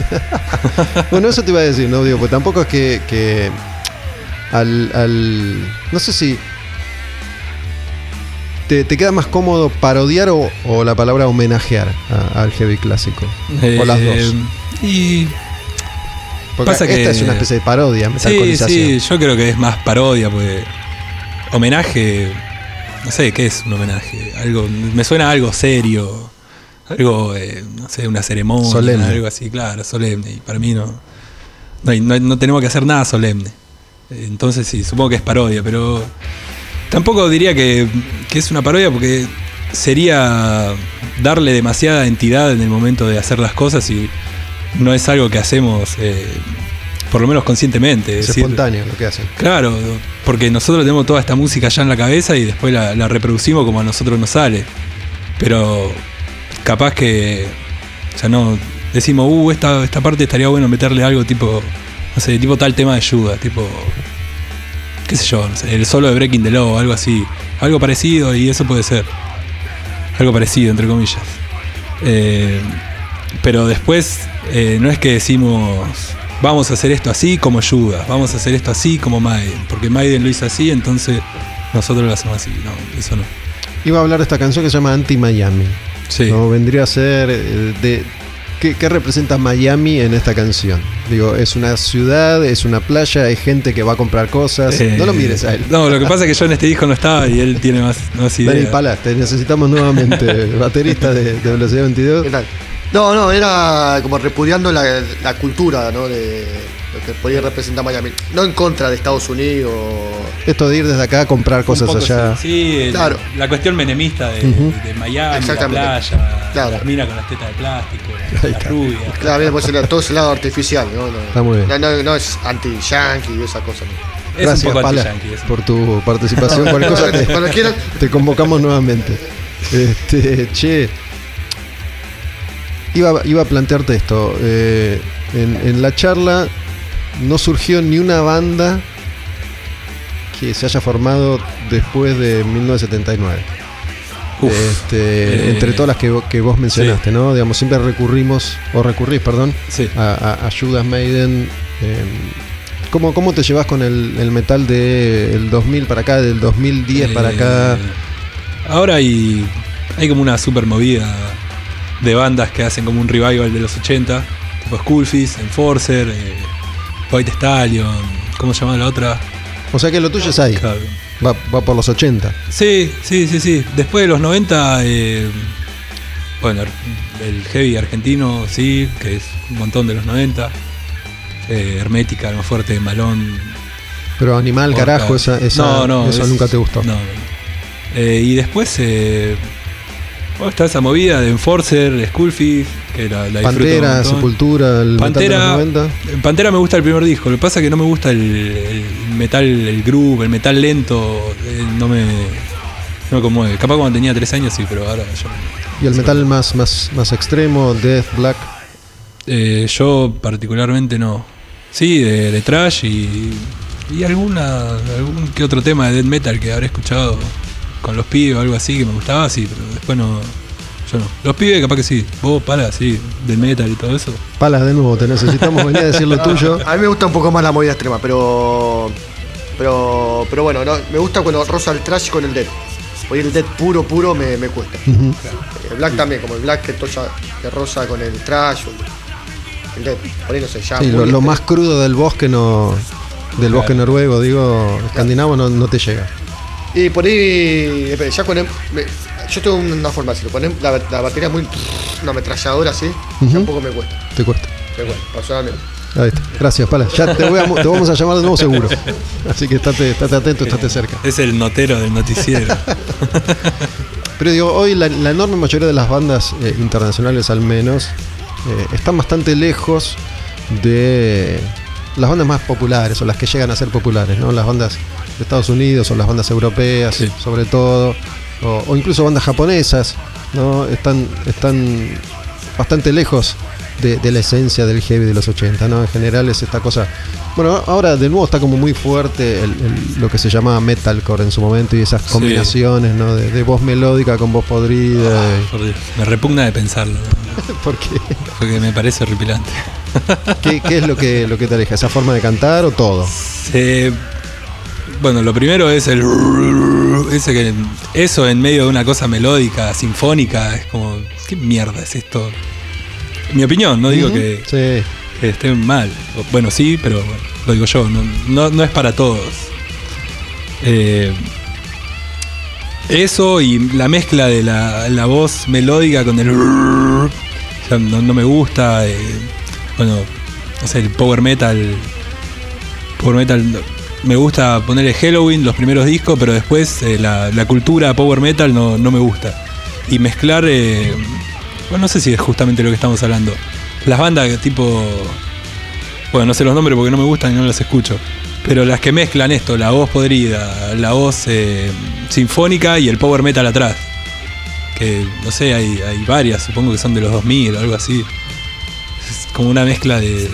[LAUGHS]
Bueno, eso te iba a decir, no digo, pues tampoco es que, que al, al- No sé si. ¿Te, te queda más cómodo parodiar o, o la palabra homenajear a- al heavy clásico? o las
Eh,
dos.
Y
Porque
pasa
esta
que-
es una especie de parodia,
sí, sí, yo creo que es más parodia, porque homenaje, no sé, ¿qué es un homenaje? Algo, me suena a algo serio, algo, eh, no sé, una ceremonia,
Solemne.
algo así, claro, solemne. Y para mí no, no, hay- no hay- no tenemos que hacer nada solemne. Entonces sí, supongo que es parodia, pero tampoco diría que, que es una parodia porque sería darle demasiada entidad en el momento de hacer las cosas y no es algo que hacemos, eh, por lo menos conscientemente.
Es espontáneo lo que hacen.
Claro, porque nosotros tenemos toda esta música ya en la cabeza y después la, la reproducimos como a nosotros nos sale. Pero capaz que, o sea, no decimos, uh, esta, esta parte estaría bueno meterle algo tipo, no sé, tipo tal tema de ayuda, tipo, qué sé yo, el solo de Breaking the Law, algo así, algo parecido y eso puede ser. Algo parecido, entre comillas. Eh, pero después eh, no es que decimos vamos a hacer esto así como ayuda, vamos a hacer esto así como Maiden, porque Maiden lo hizo así, entonces nosotros lo hacemos así. No, eso no.
Iba a hablar de esta canción que se llama Anti-Miami.
Sí.
¿no? Vendría a ser eh, de. ¿qué, qué representa Miami en esta canción? Digo, es una ciudad, es una playa, hay gente que va a comprar cosas.
Eh,
no lo mires a él.
No, lo que pasa es que yo en este disco no estaba y él tiene más, más
Dani
ideas.
Pala, te necesitamos nuevamente, [LAUGHS] baterista de, de Velocidad 22.
¿Qué tal? No, no, era como repudiando la, la cultura, ¿no? De lo que podía representar Miami. No en contra de Estados Unidos.
Esto de ir desde acá a comprar cosas allá.
Sí,
Claro.
la cuestión menemista de,
Ujú.
de Miami, la playa,
Claro.
las minas con las tetas de plástico,
Ahí
las
está.
rubias.
Claro, bien, pues todo ese lado artificial, ¿no? No,
Está muy bien.
No, no, no es anti-yankee y esa cosa. ¿no?
Es
Gracias, Pala, por tu participación. [LAUGHS] Cualquier cosa te,
Cuando quieran.
te convocamos nuevamente. Este, che, iba, iba a plantearte esto. eh, en, en la charla no surgió ni una banda que se haya formado después de 1979.
Uf,
Este,
eh,
entre todas las que, que vos mencionaste, ¿no? Digamos, siempre recurrimos, o recurrís, perdón,
Sí.
a, Judas Maiden. eh, ¿cómo, ¿Cómo te llevas con el, el metal del 2000 para acá, del 2010 para acá?
Eh, Ahora hay, hay como una super movida de bandas que hacen como un revival de los 80, tipo Skullfist, Enforcer, eh, White Stallion, ¿cómo se llama la otra?
O sea que lo tuyo es ahí,
Claro.
va, va por los 80.
Sí, sí, sí, sí. Después de los 90, eh, bueno, el heavy argentino, sí, que es un montón de los 90. Eh, Hermética, lo más fuerte, Malón,
Pero Animal,
Orca.
carajo, esa, esa-
no, no,
eso
es-
nunca te gustó.
No. Eh, y después bueno, está esa movida de Enforcer, Skullfish, que la, la
Pantera. Sepultura, el
Pantera,
metal de los 90.
Pantera me gusta el primer disco. Lo que pasa es que no me gusta el, el metal, el groove, el metal lento. eh, no me, no me conmueve. Capaz cuando tenía tres años sí, pero ahora yo,
Y el metal más, más, más extremo, Death, Black.
eh, yo particularmente no. Sí, de, de trash y, y alguna, algún que otro tema de death metal que habré escuchado con los pibes o algo así que me gustaba, sí, pero después no. Yo no. Los pibes capaz que sí. Vos, para, sí, del metal y todo eso.
Palas de nuevo, te necesitamos venir a decir lo [LAUGHS] tuyo.
A mí me gusta un poco más la movida extrema, pero. Pero, pero bueno, no, me gusta cuando rosa el trash con el death. Hoy el death puro, puro me, me cuesta. El black también, como el black que toya de rosa con el trash. o El death, por ahí no sé, ya.
Sí, lo, más crudo del bosque no. Del bosque noruego, digo, escandinavo no, no te llega.
Y por ahí, espera, ya con el- me- yo tengo una forma así, lo ponen, la, la batería es muy, una ametralladora así,
Ujú.
tampoco me cuesta.
Te cuesta.
Pero bueno, personalmente.
Ahí está. Gracias, Pala. Ya te, voy a- te vamos a llamar de nuevo seguro. Así que estate, estate atento, estate cerca.
Es el notero del noticiero. [LAUGHS]
Pero digo, hoy la, la enorme mayoría de las bandas eh, internacionales al menos eh, están bastante lejos de las bandas más populares o las que llegan a ser populares, ¿no? Las bandas de Estados Unidos o las bandas europeas,
Sí.
sobre todo, o, o incluso bandas japonesas, ¿no? Están, están bastante lejos de, de la esencia del heavy de los 80, ¿no? En general es esta cosa. Bueno, ahora de nuevo está como muy fuerte el- el- lo que se llamaba metalcore en su momento y esas
Sí.
combinaciones, ¿no? De, de voz melódica con voz podrida.
Por Dios, Me repugna de pensarlo. [LAUGHS]
porque
Porque me parece horripilante.
¿qué, qué es lo que, lo que te aleja? ¿Esa forma de cantar o todo?
Eh, bueno, lo primero es el. [LAUGHS] Ese que, eso en medio de una cosa melódica, sinfónica, es como. ¿Qué mierda es esto? Mi opinión, no digo que,
Sí.
que estén mal. Bueno, sí, pero bueno, lo digo yo, no, no, no es para todos. Eh, eso y la mezcla de la, la voz melódica con el. [LAUGHS] ya no, no me gusta. eh, bueno, no sé, el power metal. Power metal. Me gusta ponerle Halloween, los primeros discos, pero después eh, la, cultura power metal no, no me gusta. Y mezclar. eh, bueno, no sé si es justamente lo que estamos hablando. Las bandas tipo. Bueno, no sé los nombres porque no me gustan y no las escucho. Pero las que mezclan esto, la voz podrida, la voz eh, sinfónica y el power metal atrás. Que no sé, hay, hay varias, supongo que son de los 2000 o algo así. Es como una mezcla de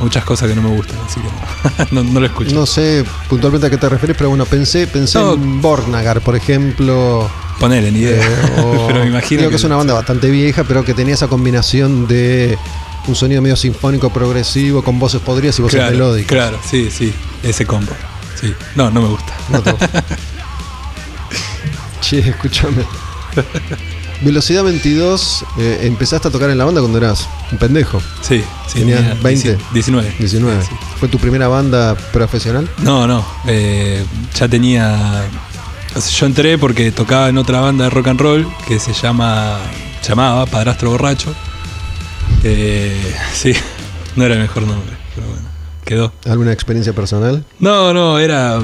muchas cosas que no me gustan, así que no, [LAUGHS] no, no lo escucho.
No sé puntualmente a qué te refieres, pero bueno, pensé, pensé
No.
en Bornagar, por ejemplo.
Ponele ni idea.
eh, [LAUGHS] o-
pero me imagino
digo que, es una banda bastante vieja, pero que tenía esa combinación de un sonido medio sinfónico progresivo con voces podridas y voces
claro,
melódicas.
Claro, sí, sí, ese combo. Sí. No, no me gusta.
No te [LAUGHS] gusta. che, escúchame. Velocidad 22, eh, empezaste a tocar en la banda cuando eras un pendejo,
Sí, sí.
Tenías
tenía
20.
19.
19.
Sí.
¿Fue tu primera banda profesional?
No, no. eh, ya tenía. yo entré porque tocaba en otra banda de rock and roll que se llama. llamaba Padrastro Borracho. Eh, sí, [LAUGHS] no era el mejor nombre, pero bueno, quedó.
¿Alguna experiencia personal?
No, no, era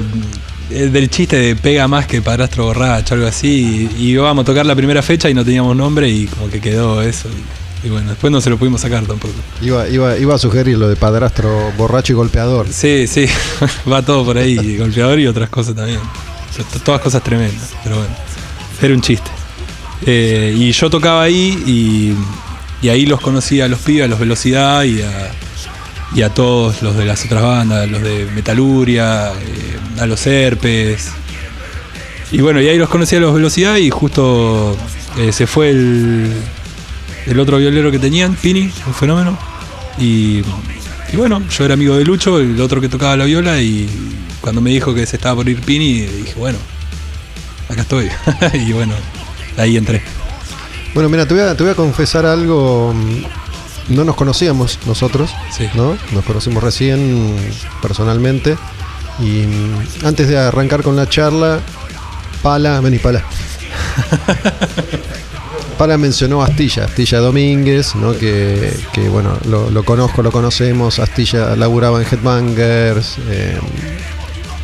del chiste de pega más que Padrastro Borracho, algo así. Y, y íbamos a tocar la primera fecha y no teníamos nombre y como que quedó eso. Y, y bueno, después no se lo pudimos sacar tampoco.
Iba, iba, iba a sugerir lo de padrastro borracho y golpeador.
Sí, sí, [LAUGHS] va todo por ahí, golpeador y otras cosas también. Todas cosas tremendas, pero bueno, era un chiste. Eh, y yo tocaba ahí y, y ahí los conocía a los pibes, a los Velocidad y a, y a todos los de las otras bandas, los de Metaluria, eh, a los Herpes. Y bueno, y ahí los conocí a los Velocidad y justo eh, se fue el, el otro violero que tenían, Pini, un fenómeno. Y, y bueno, yo era amigo de Lucho, el otro que tocaba la viola, y cuando me dijo que se estaba por ir Pini, dije, bueno, acá estoy. [LAUGHS] y bueno, ahí entré.
Bueno, mira, te voy a, te voy a confesar algo. mm, No nos conocíamos nosotros,
Sí.
¿no? Nos conocimos recién personalmente. Y antes de arrancar con la charla, Pala, vení Pala. [LAUGHS] Pala mencionó Astilla, Astilla Domínguez, ¿no? que, que, bueno, lo, lo conozco, lo conocemos. Astilla laburaba en Headbangers, eh,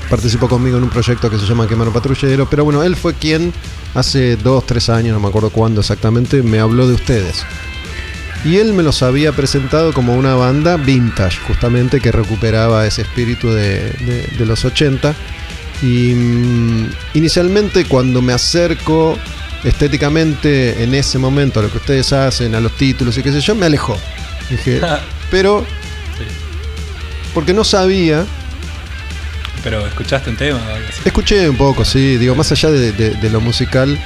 participó conmigo en un proyecto que se llama Quemar Patrullero, pero bueno, él fue quien hace dos, tres años, no me acuerdo cuándo exactamente, me habló de ustedes. Y él me los había presentado como una banda vintage, justamente que recuperaba ese espíritu de, de- de los 80. Y mm, inicialmente cuando me acerco estéticamente en ese momento a lo que ustedes hacen, a los títulos y qué sé yo, me alejó. Dije, [LAUGHS] pero porque no sabía
Pero escuchaste un tema.
Escuché un poco, sí, digo, más allá de, de- de lo musical,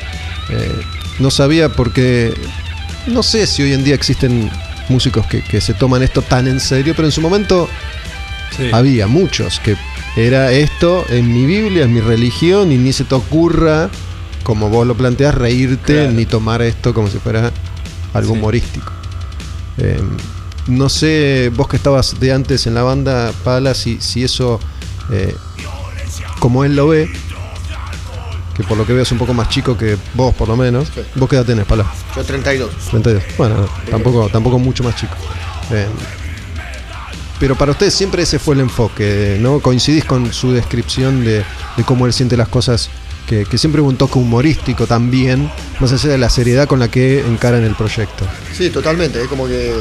eh, no sabía porque no sé si hoy en día existen músicos que, que se toman esto tan en serio, pero en su momento
Sí.
había muchos que era esto en mi Biblia, en mi religión, y ni se te ocurra como vos lo planteas, reírte
Claro.
ni tomar esto como si fuera algo
Sí.
humorístico. Eh, no sé, vos que estabas de antes en la banda, Pala, si, si eso, eh, como él lo ve, que por lo que veo es un poco más chico que vos, por lo menos.
Sí.
¿Vos qué edad tenés, Pala?
Yo 32.
32. Bueno, no, tampoco, tampoco mucho más chico. Eh, pero para ustedes siempre ese fue el enfoque, ¿no? Coincidís con su descripción de, de cómo él siente las cosas, que, que siempre hubo un toque humorístico también, más allá de la seriedad con la que encaran el proyecto.
Sí, totalmente. Es como que,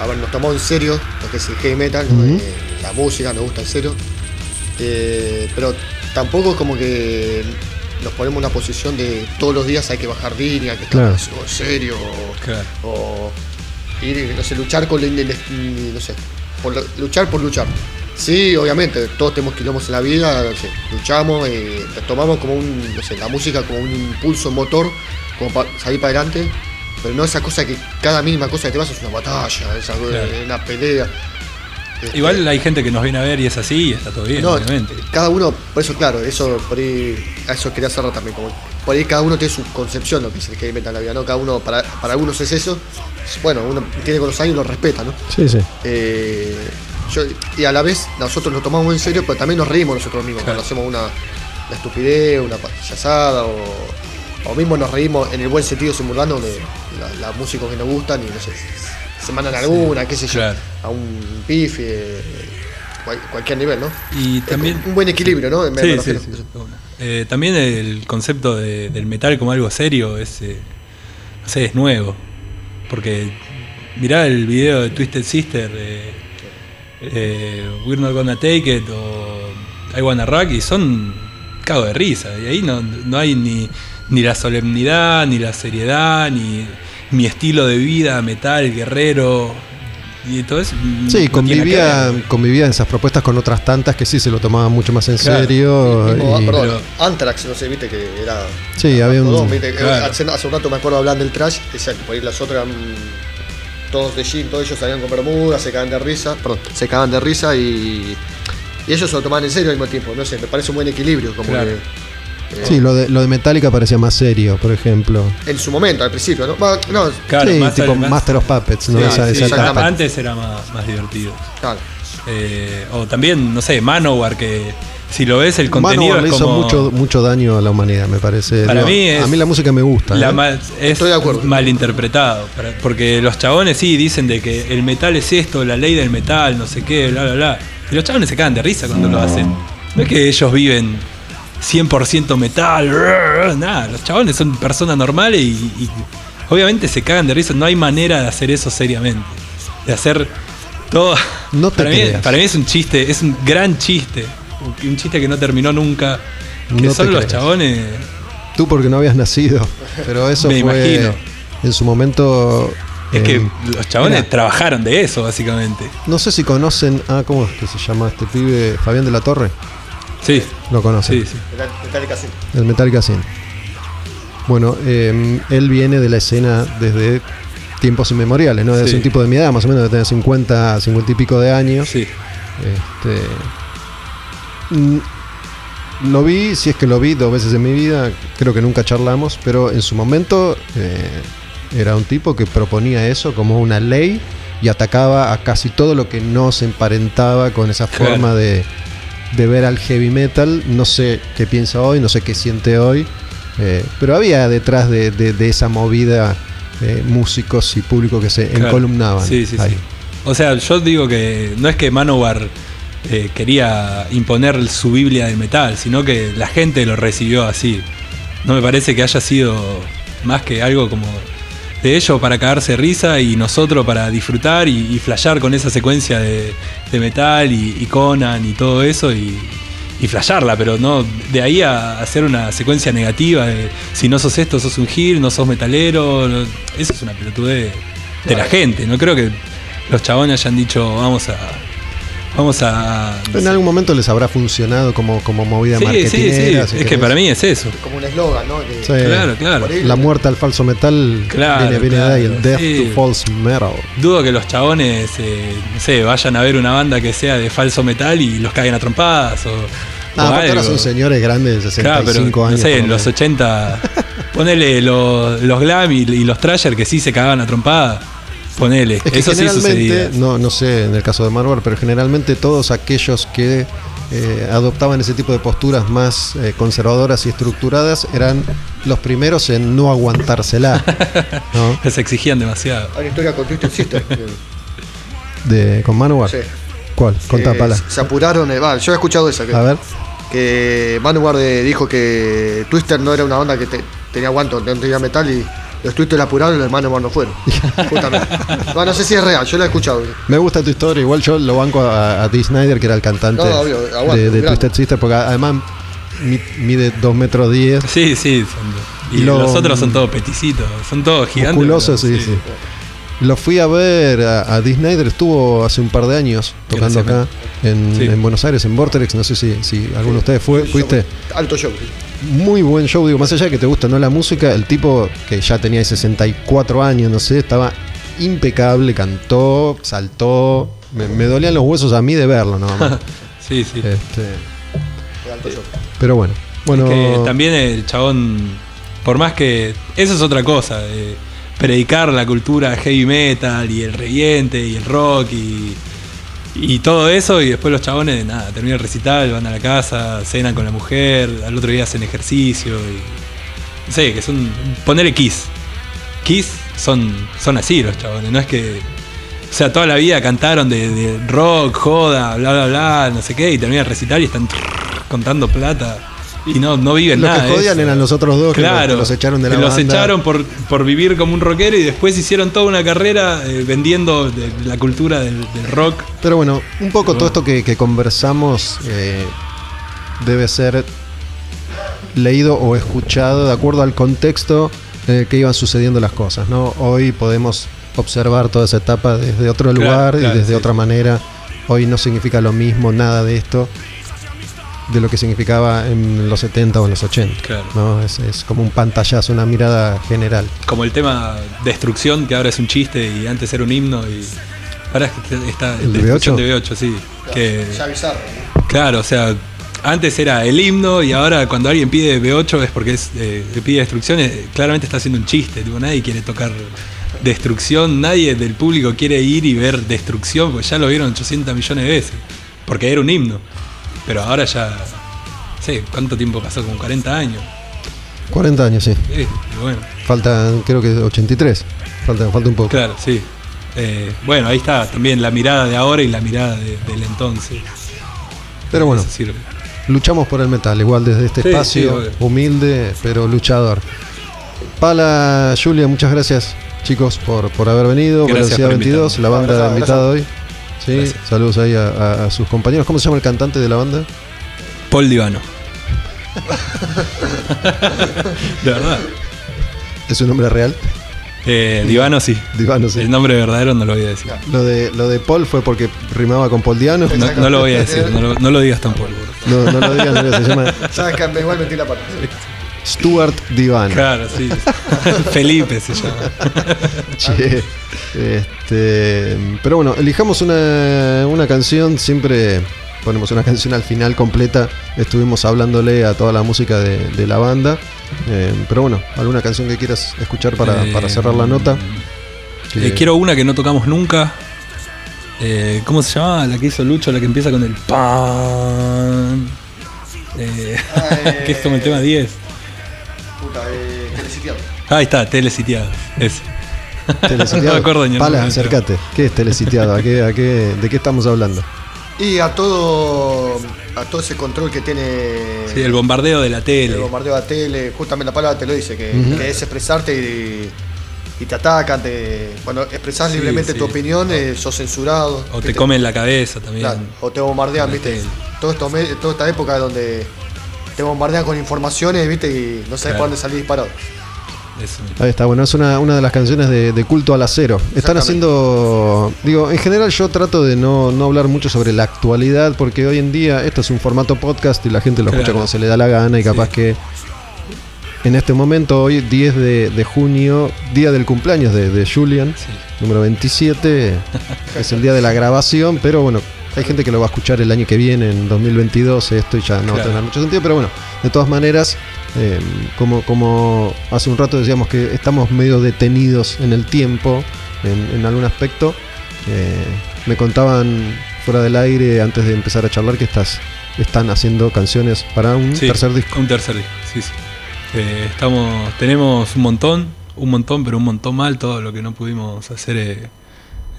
a ver, nos tomamos en serio lo que es el heavy metal. Eh, la música nos gusta en serio. Eh, pero tampoco es como que nos ponemos en una posición de todos los días hay que bajar línea, que
Claro.
estamos en serio, o,
Claro.
o ir, no sé, luchar con inde- no sé, por luchar por luchar. Sí, obviamente, todos tenemos quilombos en la vida, no sé, luchamos, eh, tomamos como un, no sé, la música como un impulso motor, como para salir para adelante, pero no esa cosa que cada mínima cosa que te pasa es una batalla, es algo-
Claro.
una pelea.
Igual hay gente que nos viene a ver y es así y está todo bien,
no,
obviamente.
cada uno, por eso claro, eso por ahí, a eso quería cerrar también, como por ahí cada uno tiene su concepción de lo que es el heavy metal en la vida, ¿no? Cada uno, para, para algunos es eso, bueno, uno tiene con los años y lo respeta, ¿no?
Sí, sí.
Eh, yo- y a la vez nosotros lo tomamos en serio, pero también nos reímos nosotros mismos
Claro.
cuando hacemos una, una estupidez, una payasada o, o mismo nos reímos en el buen sentido simulando de la, la música que nos gustan y no sé, se mandan alguna, qué sé yo,
claro.
a un pife, eh, cual- cualquier nivel, ¿no?
Y también.
Un buen equilibrio, ¿no? Me-
Sí, sí, sí. Eh, también el concepto de- del metal como algo serio es, eh, no sé, es nuevo. Porque mirá el video de Twisted Sister, eh, We're Not Gonna Take It o I Wanna Rock y son cago de risa. Y ahí no, no hay ni, ni la solemnidad, ni la seriedad, ni mi estilo de vida, metal, guerrero. Y todo eso. mm,
Sí, convivía, convivía en esas propuestas con otras tantas que sí se lo tomaban mucho más en
Claro.
serio. Y-
perdón,
pero-
Anthrax, no sé, viste que era.
Sí, había un-
viste,
Claro.
hace, hace un rato me acuerdo hablando del trash, decía que por ahí las otras eran todos de jean, todos ellos salían con bermudas, se cagaban de risa, perdón, se cagaban de risa y, y ellos se lo tomaban en serio al mismo tiempo, no sé, me parece un buen equilibrio, como
Claro.
que, eh,
Sí, lo de, lo de Metallica parecía más serio, por ejemplo.
en su momento, al principio, ¿no? No,
Claro,
sí,
más-
tipo Master of Puppets, ¿no?
Sí,
esa,
sí,
esa etapa.
exactamente.
antes era más, más divertido.
claro.
Eh, o también, no sé, Manowar, que si lo ves, el contenido
Manowar le hizo
como.
mucho, mucho daño a la humanidad, me parece.
Para mí es
a mí la música me gusta.
la
¿eh?
ma- es
Estoy de acuerdo.
mal interpretado. para- Porque los chabones sí dicen de que el metal es esto, la ley del metal, no sé qué, bla, bla, bla. Y los chabones se cagan de risa cuando lo hacen. No es que ellos viven 100% metal, nada. Los chabones son personas normales y, y obviamente se cagan de risa. No hay manera de hacer eso seriamente. De hacer todo. [LAUGHS]
No te
para, mí,
creas.
para mí es un chiste, es un gran chiste. Un, chiste que no terminó nunca. Que
No
son los
creas.
chabones.
Tú porque no habías nacido, pero eso
Me
fue
imagino.
en su momento.
Es que
em,
los chabones
mira,
trabajaron de eso, básicamente.
no sé si conocen. Ah, ¿cómo es que se llama este pibe? Fabián de la Torre.
Sí,
Lo conocen.
sí, sí.
Metal- Metallica sí.
El Metallica Sin. Bueno, eh, él viene de la escena desde tiempos inmemoriales, ¿no? Es
Sí.
un tipo de mi edad, más o menos de tener 50, 50 y pico de años.
Sí,
Este, mm, lo vi, si es que lo vi dos veces en mi vida, creo que nunca charlamos, pero en su momento eh, era un tipo que proponía eso como una ley y atacaba a casi todo lo que no se emparentaba con esa
Claro.
forma de, de ver al heavy metal. No sé qué piensa hoy, no sé qué siente hoy, eh, pero había detrás de, de- de esa movida eh, músicos y público que se
claro.
encolumnaban.
Sí, sí,
ahí.
sí. O sea, yo digo que no es que Manowar eh, quería imponer su Biblia de metal, sino que la gente lo recibió así. No me parece que haya sido más que algo como de ellos para cagarse risa y nosotros para disfrutar y, y flashear con esa secuencia de, de metal y, y Conan y todo eso y, y flashearla, pero no de ahí a hacer una secuencia negativa de si no sos esto, sos un gil, no sos metalero. no- eso es una pelotudez de la gente. No creo que los chabones hayan dicho vamos a. Vamos a.
Pero en algún momento les habrá funcionado como, como movida
Sí, sí,
marketinera.
sí.
si
Es que para mí es eso.
Como un eslogan, ¿no? Que-
Sí.
Claro, claro.
La muerte al falso metal
Claro,
viene, viene de ahí, el
claro,
death
sí.
to false metal.
Dudo que los chabones, eh, no sé, vayan a ver una banda que sea de falso metal y los caigan a trompadas o.
No, aparte ahora son señores grandes de 65
Claro, pero
años.
no sé, en
lo
los
menos.
80 Ponele los, los glam y, y los trasher que sí se cagaban a trompada. Ponele.
Es que
Eso sí sucedía.
no, no sé en el caso de Marvel, pero generalmente todos aquellos que eh, adoptaban ese tipo de posturas más eh, conservadoras y estructuradas eran los primeros en no aguantársela. ¿no? [LAUGHS]
Se exigían demasiado.
Hay una historia con Twisted Sister.
De, con Manowar.
sí.
¿Cuál? Contá, pala.
Se apuraron. eh, va, yo he escuchado esa. Que,
A ver.
que Manowar eh, dijo que Twister no era una banda que te- tenía aguanto, no tenía metal y los Twister la apuraron y los Manowar no fueron. [LAUGHS] Justamente. Va, no sé si es real, yo lo he escuchado.
Me gusta tu historia, igual yo lo banco a, a Dee Snyder, que era el cantante
No, obvio, aguante,
de, de. Twisted Sister, porque además mi- mide 2 metros 10,
Sí, sí. son- y
Y lo-
los otros son todos peticitos. Son todos gigantes.
musculosos, sí, sí. Lo fui a ver a, a Dee Snyder, estuvo hace un par de años tocando acá en,
Sí.
en Buenos Aires, en Vortex, no sé si, si alguno de ustedes fue, fuiste.
Alto show.
Muy buen show, digo, más allá de que te gusta no la música, el tipo que ya tenía 64 años, no sé, estaba impecable, cantó, saltó, me, me dolían los huesos a mí de verlo, ¿no? [LAUGHS]
Sí, sí.
este,
show.
pero bueno, bueno,
que también el chabón, por más que. Eso es otra cosa. eh, predicar la cultura heavy metal y el reviente y el rock y, y todo eso. Y después los chabones, nada, terminan el recital, van a la casa, cenan con la mujer, al otro día hacen ejercicio. Y, no sé, que son. Ponerle Kiss. Kiss son, son así los chabones, no es que. O sea, toda la vida cantaron de, rock, joda, bla, bla, bla, no sé qué, y terminan el recital y están contando plata. Y no, no viven
los
nada.
que
de
jodían eran los otros dos que lo-
Claro,
que los echaron de la
que los
banda.
echaron por, por vivir como un rockero y después hicieron toda una carrera eh, vendiendo de- la cultura del, del rock.
Pero bueno, un poco todo esto que, que conversamos eh, debe ser leído o escuchado de acuerdo al contexto en el que iban sucediendo las cosas. ¿no? Hoy podemos observar toda esa etapa desde otro
Claro,
lugar
claro,
y desde
sí,
otra manera. Hoy no significa lo mismo nada de esto de lo que significaba en los 70 o en los 80.
Claro.
¿no? Es, es como un pantallazo, una mirada general.
Como el tema Destrucción, que ahora es un chiste y antes era un himno. y Ahora es que está
¿El de
Destrucción
B8?
de B8, sí. Que,
Ya bizarro.
claro, o sea, antes era el himno y ahora cuando alguien pide B8 es porque es, eh, le pide Destrucción, eh, claramente está haciendo un chiste. Tipo, nadie quiere tocar Destrucción, nadie del público quiere ir y ver Destrucción, porque ya lo vieron 800 millones de veces. Porque era un himno. Pero ahora ya. Sé, ¿cuánto tiempo pasó? Como 40 años.
40 años, sí.
Y bueno,
Faltan, creo que 83. Falta, falta un poco.
claro, sí. Eh, bueno, ahí está también la mirada de ahora y la mirada de- del entonces.
Pero bueno,
sirve.
luchamos por el metal, igual desde este
Sí,
espacio,
sí,
humilde, pero luchador. Pala, Julia, muchas gracias, chicos, por, por haber venido.
Gracias
Velocidad
por
22, la banda invitada hoy. Sí,
Gracias.
saludos ahí a, a- a sus compañeros. ¿Cómo se llama el cantante de la banda?
Paul Divano. [LAUGHS] de verdad.
¿Es su nombre real?
Eh, Divano sí.
Divano, sí.
El nombre verdadero no lo voy a decir.
Lo de, lo de Paul fue porque rimaba con Paul Diano.
No, no lo voy a decir, no lo, no lo digas tampoco.
No, no lo digan, se llama
Sabes que me igual metí la pata.
Stuart Divano.
Claro, sí. [LAUGHS] Felipe se llama. [LAUGHS]
Che, este, pero bueno, elijamos una, una canción, siempre ponemos una canción al final completa, estuvimos hablándole a toda la música de, de la banda, eh, pero bueno, alguna canción que quieras escuchar para,
Eh,
para cerrar la nota.
Eh, quiero una que no tocamos nunca. Eh, ¿Cómo se llama? La que hizo Lucho, la que empieza con el pan. [LAUGHS] Que es como el tema 10.
Puta, eh, que le sitiado.
Ahí está, telesitiado. Ese. [LAUGHS]
Telesitiado.
no me acuerdo ni el
Pala, acércate. ¿Qué es telesitiado? ¿A qué, a qué, ¿De qué estamos hablando?
Y a todo a todo ese control que tiene
Sí, el bombardeo de la
el
tele.
bombardeo de la tele, justamente la palabra te lo dice, que, es expresarte y, y te atacan, te, cuando expresás
Sí,
libremente
sí.
tu opinión, eh, sos censurado.
O te comen la cabeza también.
Claro, o te bombardean, viste. toda esta época donde te bombardean con informaciones, viste, y no sabes
Claro.
por dónde salir disparado.
Eso.
Ahí está, bueno, es una, una de las canciones de, de culto al acero. Están haciendo, digo, en general yo trato de no, no hablar mucho sobre la actualidad porque hoy en día esto es un formato podcast y la gente lo escucha cuando se le da la gana y capaz
Sí.
que en este momento, hoy 10 de, de junio, día del cumpleaños de, de Julian,
Sí.
número 27, [LAUGHS] es el día de la grabación, pero bueno, hay gente que lo va a escuchar el año que viene, en 2022, esto y ya no va a tener mucho sentido, pero bueno, de todas maneras, Eh, como, como hace un rato decíamos que estamos medio detenidos en el tiempo, en, en algún aspecto. Eh, me contaban fuera del aire antes de empezar a charlar que estás, están haciendo canciones para un
Sí,
tercer disco.
Un tercer disco, sí, sí. Eh, estamos, tenemos un montón, un montón, pero un montón mal todo lo que no pudimos hacer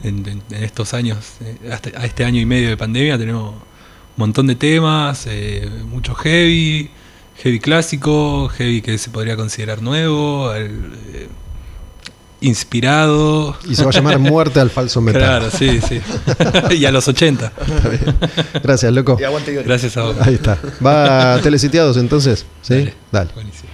en, en- en estos años, eh, hasta a este año y medio de pandemia. Tenemos un montón de temas, eh, mucho heavy, heavy clásico, heavy que se podría considerar nuevo, el, eh, inspirado.
Y se va a llamar Muerte al Falso Metal.
Claro, sí, sí. [LAUGHS] y a los 80.
Gracias, loco.
Y aguante Iori.
Gracias a vos.
Ahí está. ¿Va a Telesitiados entonces? ¿Sí?
Dale.
Dale.
Buenísimo.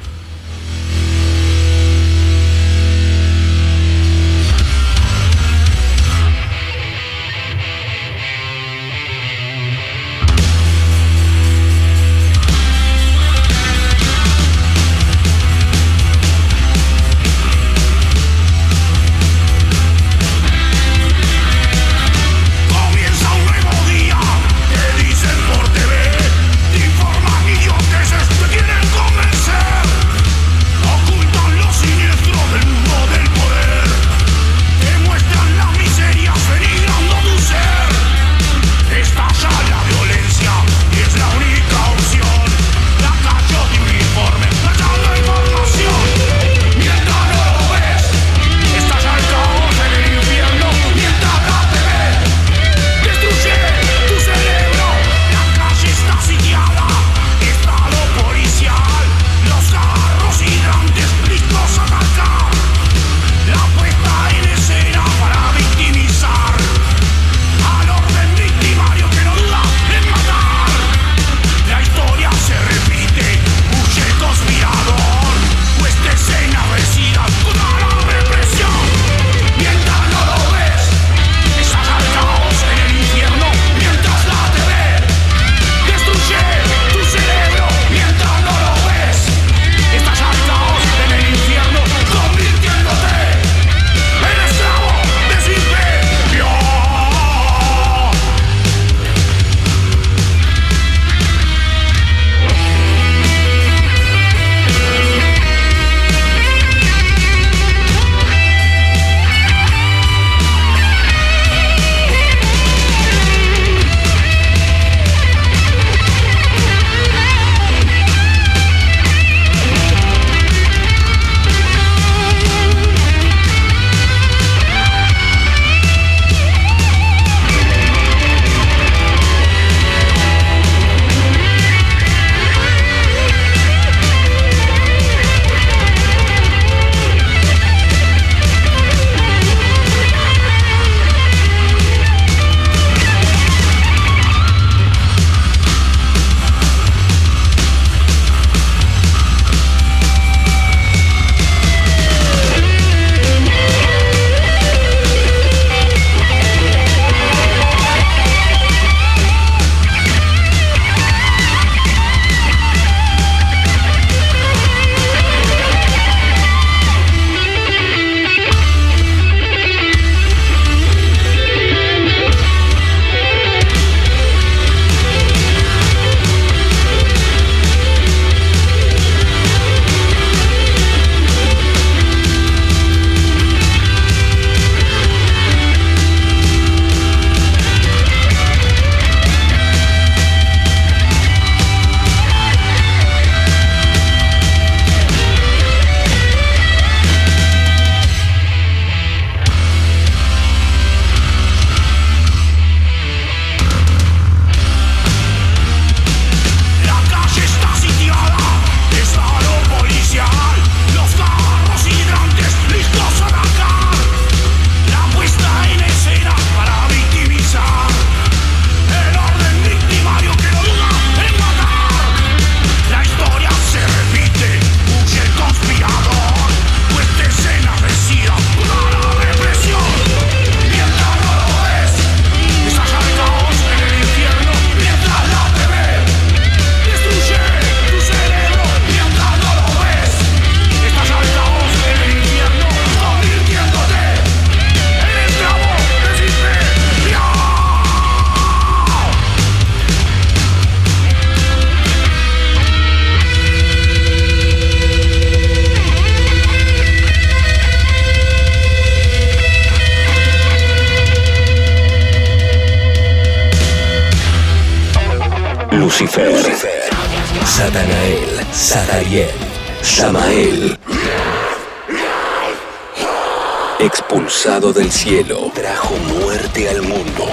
Cielo, trajo muerte al mundo.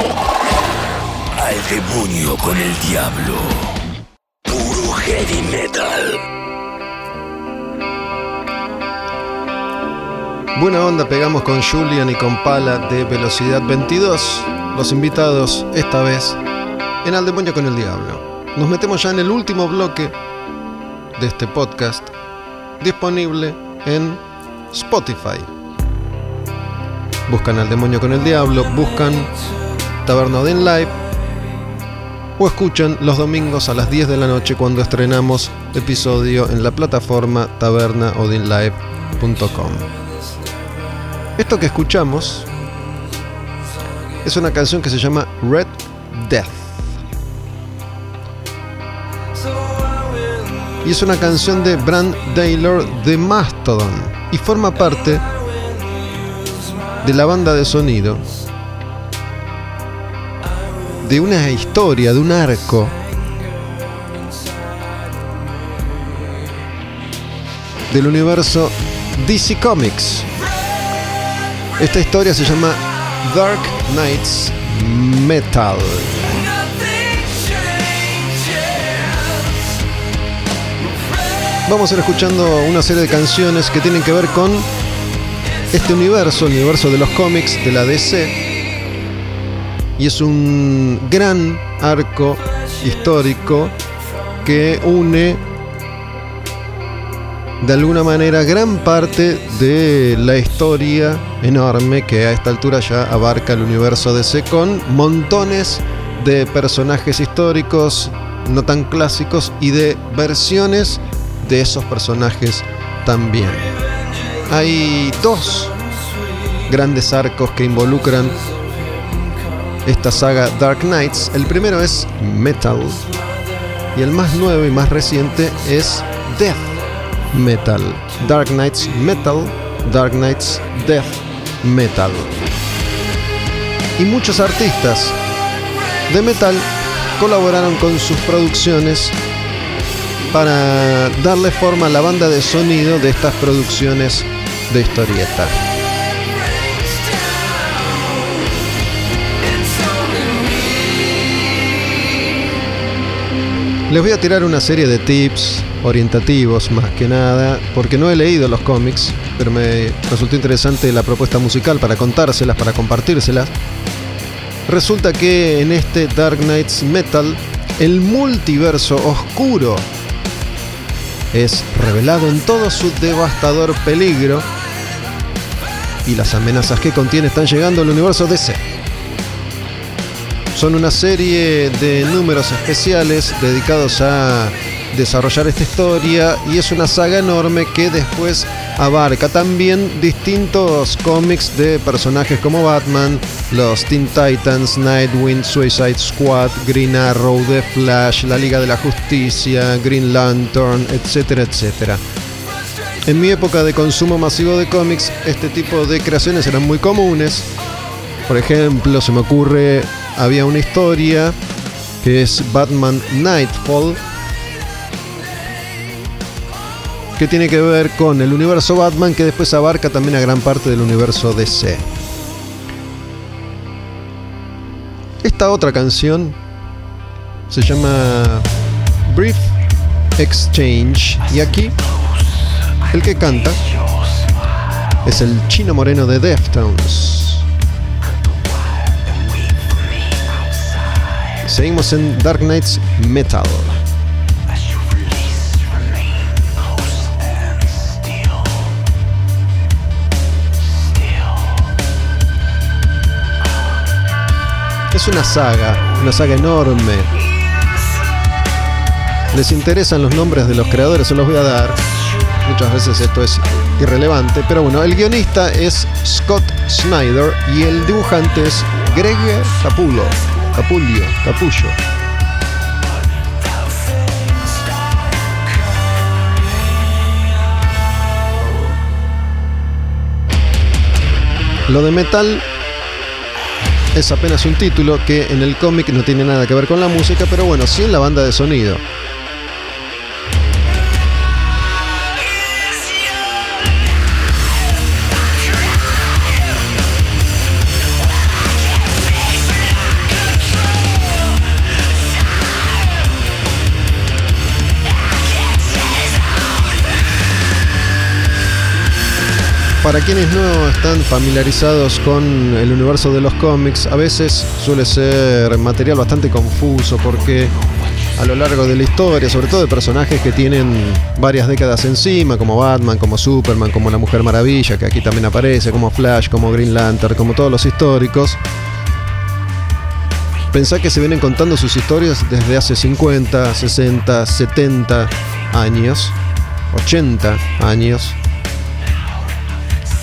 Al demonio con el diablo. Puro heavy metal.
Buena onda pegamos con Julian y con Pala de Velocidad 22. Los invitados esta vez en Al Demonio con el Diablo. Nos metemos ya en el último bloque de este podcast disponible en Spotify. Buscan Al Demonio con el Diablo, buscan Taberna Odin Live o escuchan los domingos a las 10 de la noche cuando estrenamos episodio en la plataforma tabernaodinlive.com. Esto que escuchamos es una canción que se llama Red Death. Y es una canción de Brand Taylor de Mastodon. Y forma parte de la banda de sonido de una historia, de un arco del universo DC Comics. Esta historia se llama Dark Knights Metal. Vamos a ir escuchando una serie de canciones que tienen que ver con este universo, el universo de los cómics de la DC. Y es un gran arco histórico que une de alguna manera gran parte de la historia enorme que a esta altura ya abarca el universo DC con montones de personajes históricos no tan clásicos y de versiones de esos personajes también. Hay dos grandes arcos que involucran esta saga Dark Knights. El primero es Metal y el más nuevo y más reciente es Death Metal. Dark Knights Metal, Dark Knights Death Metal. Y muchos artistas de metal colaboraron con sus producciones para darle forma a la banda de sonido de estas producciones de historieta. Les voy a tirar una serie de tips orientativos más que nada, porque no he leído los cómics, pero me resultó interesante la propuesta musical para contárselas, para compartírselas. Resulta que en este Dark Knights Metal, el multiverso oscuro es revelado en todo su devastador peligro y las amenazas que contiene están llegando al universo DC. Son una serie de números especiales dedicados a desarrollar esta historia y es una saga enorme que después abarca también distintos cómics de personajes como Batman, los Teen Titans, Nightwing, Suicide Squad, Green Arrow, The Flash, la Liga de la Justicia, Green Lantern, etcétera, etcétera. En mi época de consumo masivo de cómics, este tipo de creaciones eran muy comunes. Por ejemplo, se me ocurre, había una historia que es Batman Nightfall, que tiene que ver con el universo Batman, que después abarca también a gran parte del universo DC. Esta otra canción se llama Brief Exchange y aquí el que canta es el chino moreno de Deftones. Seguimos en Dark Knights Metal. Es una saga, una saga enorme. ¿Les interesan los nombres de los creadores? Se los voy a dar. Muchas veces esto es irrelevante, pero bueno, el guionista es Scott Snyder y el dibujante es Greg Capullo. Capullo, Capullo. Lo de metal es apenas un título que en el cómic no tiene nada que ver con la música, pero bueno, sí en la banda de sonido. Para quienes no están familiarizados con el universo de los cómics, a veces suele ser material bastante confuso porque a lo largo de la historia, sobre todo de personajes que tienen varias décadas encima, como Batman, como Superman, como la Mujer Maravilla, que aquí también aparece, como Flash, como Green Lantern, como todos los históricos, pensá que se vienen contando sus historias desde hace 50, 60, 70 años, 80 años.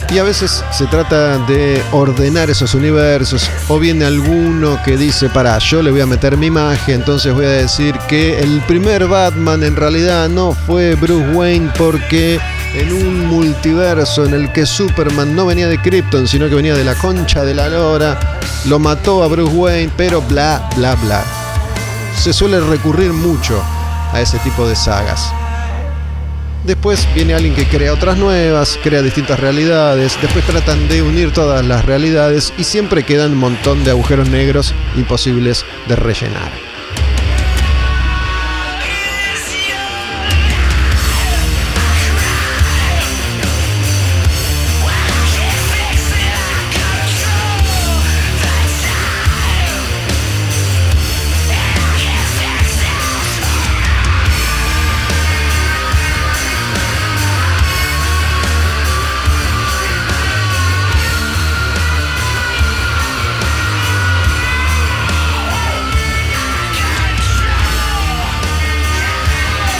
Y a veces se trata de ordenar esos universos. O viene alguno que dice, para, yo le voy a meter mi imagen, entonces voy a decir que el primer Batman en realidad no fue Bruce Wayne porque en un multiverso en el que Superman no venía de Krypton, sino que venía de la concha de la lora, lo mató a Bruce Wayne, pero bla, bla, bla. Se suele recurrir mucho a ese tipo de sagas. Después viene alguien que crea otras nuevas, crea distintas realidades, después tratan de unir todas las realidades y siempre quedan un montón de agujeros negros imposibles de rellenar.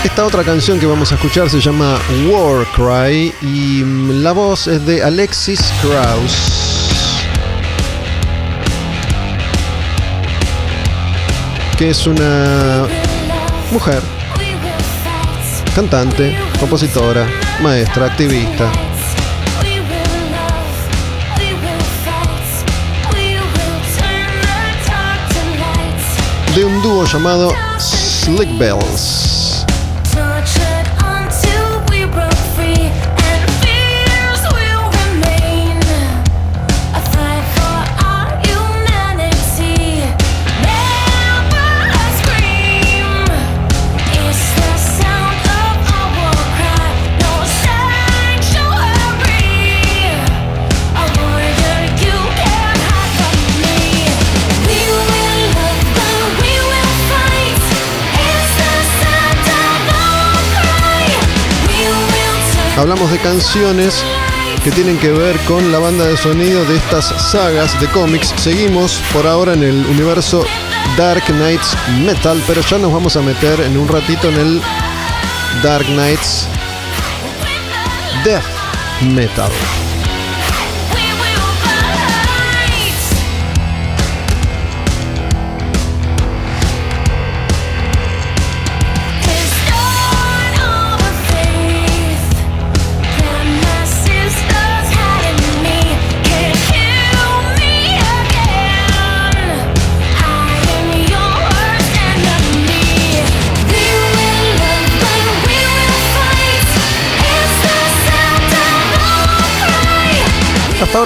Esta otra canción que vamos a escuchar se llama War Cry y mm, la voz es de Alexis Krauss, que es una mujer, cantante, compositora, maestra, activista. De un dúo llamado Slick Bells. Hablamos de canciones que tienen que ver con la banda de sonido de estas sagas de cómics. Seguimos por ahora en el universo Dark Knights Metal, pero ya nos vamos a meter en un ratito en el Dark Knights Death Metal.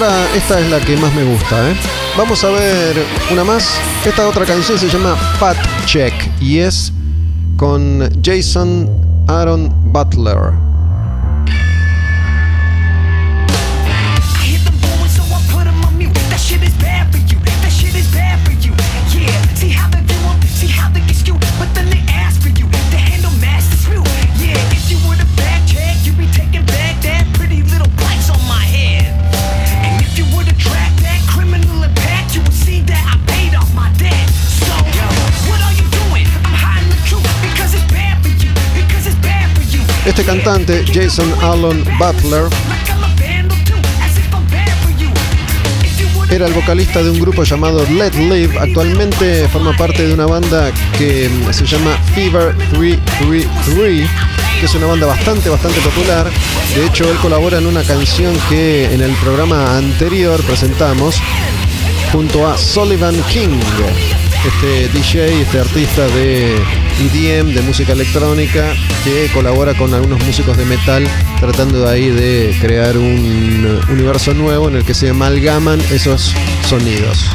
Ahora esta es la que más me gusta. ¿eh? Vamos a ver una más. Esta otra canción se llama Fat Check y es con Jason Aaron Butler.
You. If you were to
era el vocalista de un grupo llamado Let Live. Actualmente forma parte de una banda que mm, se llama Fever 333, que es una banda bastante, bastante popular. De hecho, él colabora en una canción que en el programa anterior presentamos, junto a Sullivan King, este DJ, este artista de EDM, de música electrónica, que colabora con algunos músicos de metal, tratando de ahí de crear un universo nuevo en el que se amalgaman esos sonidos.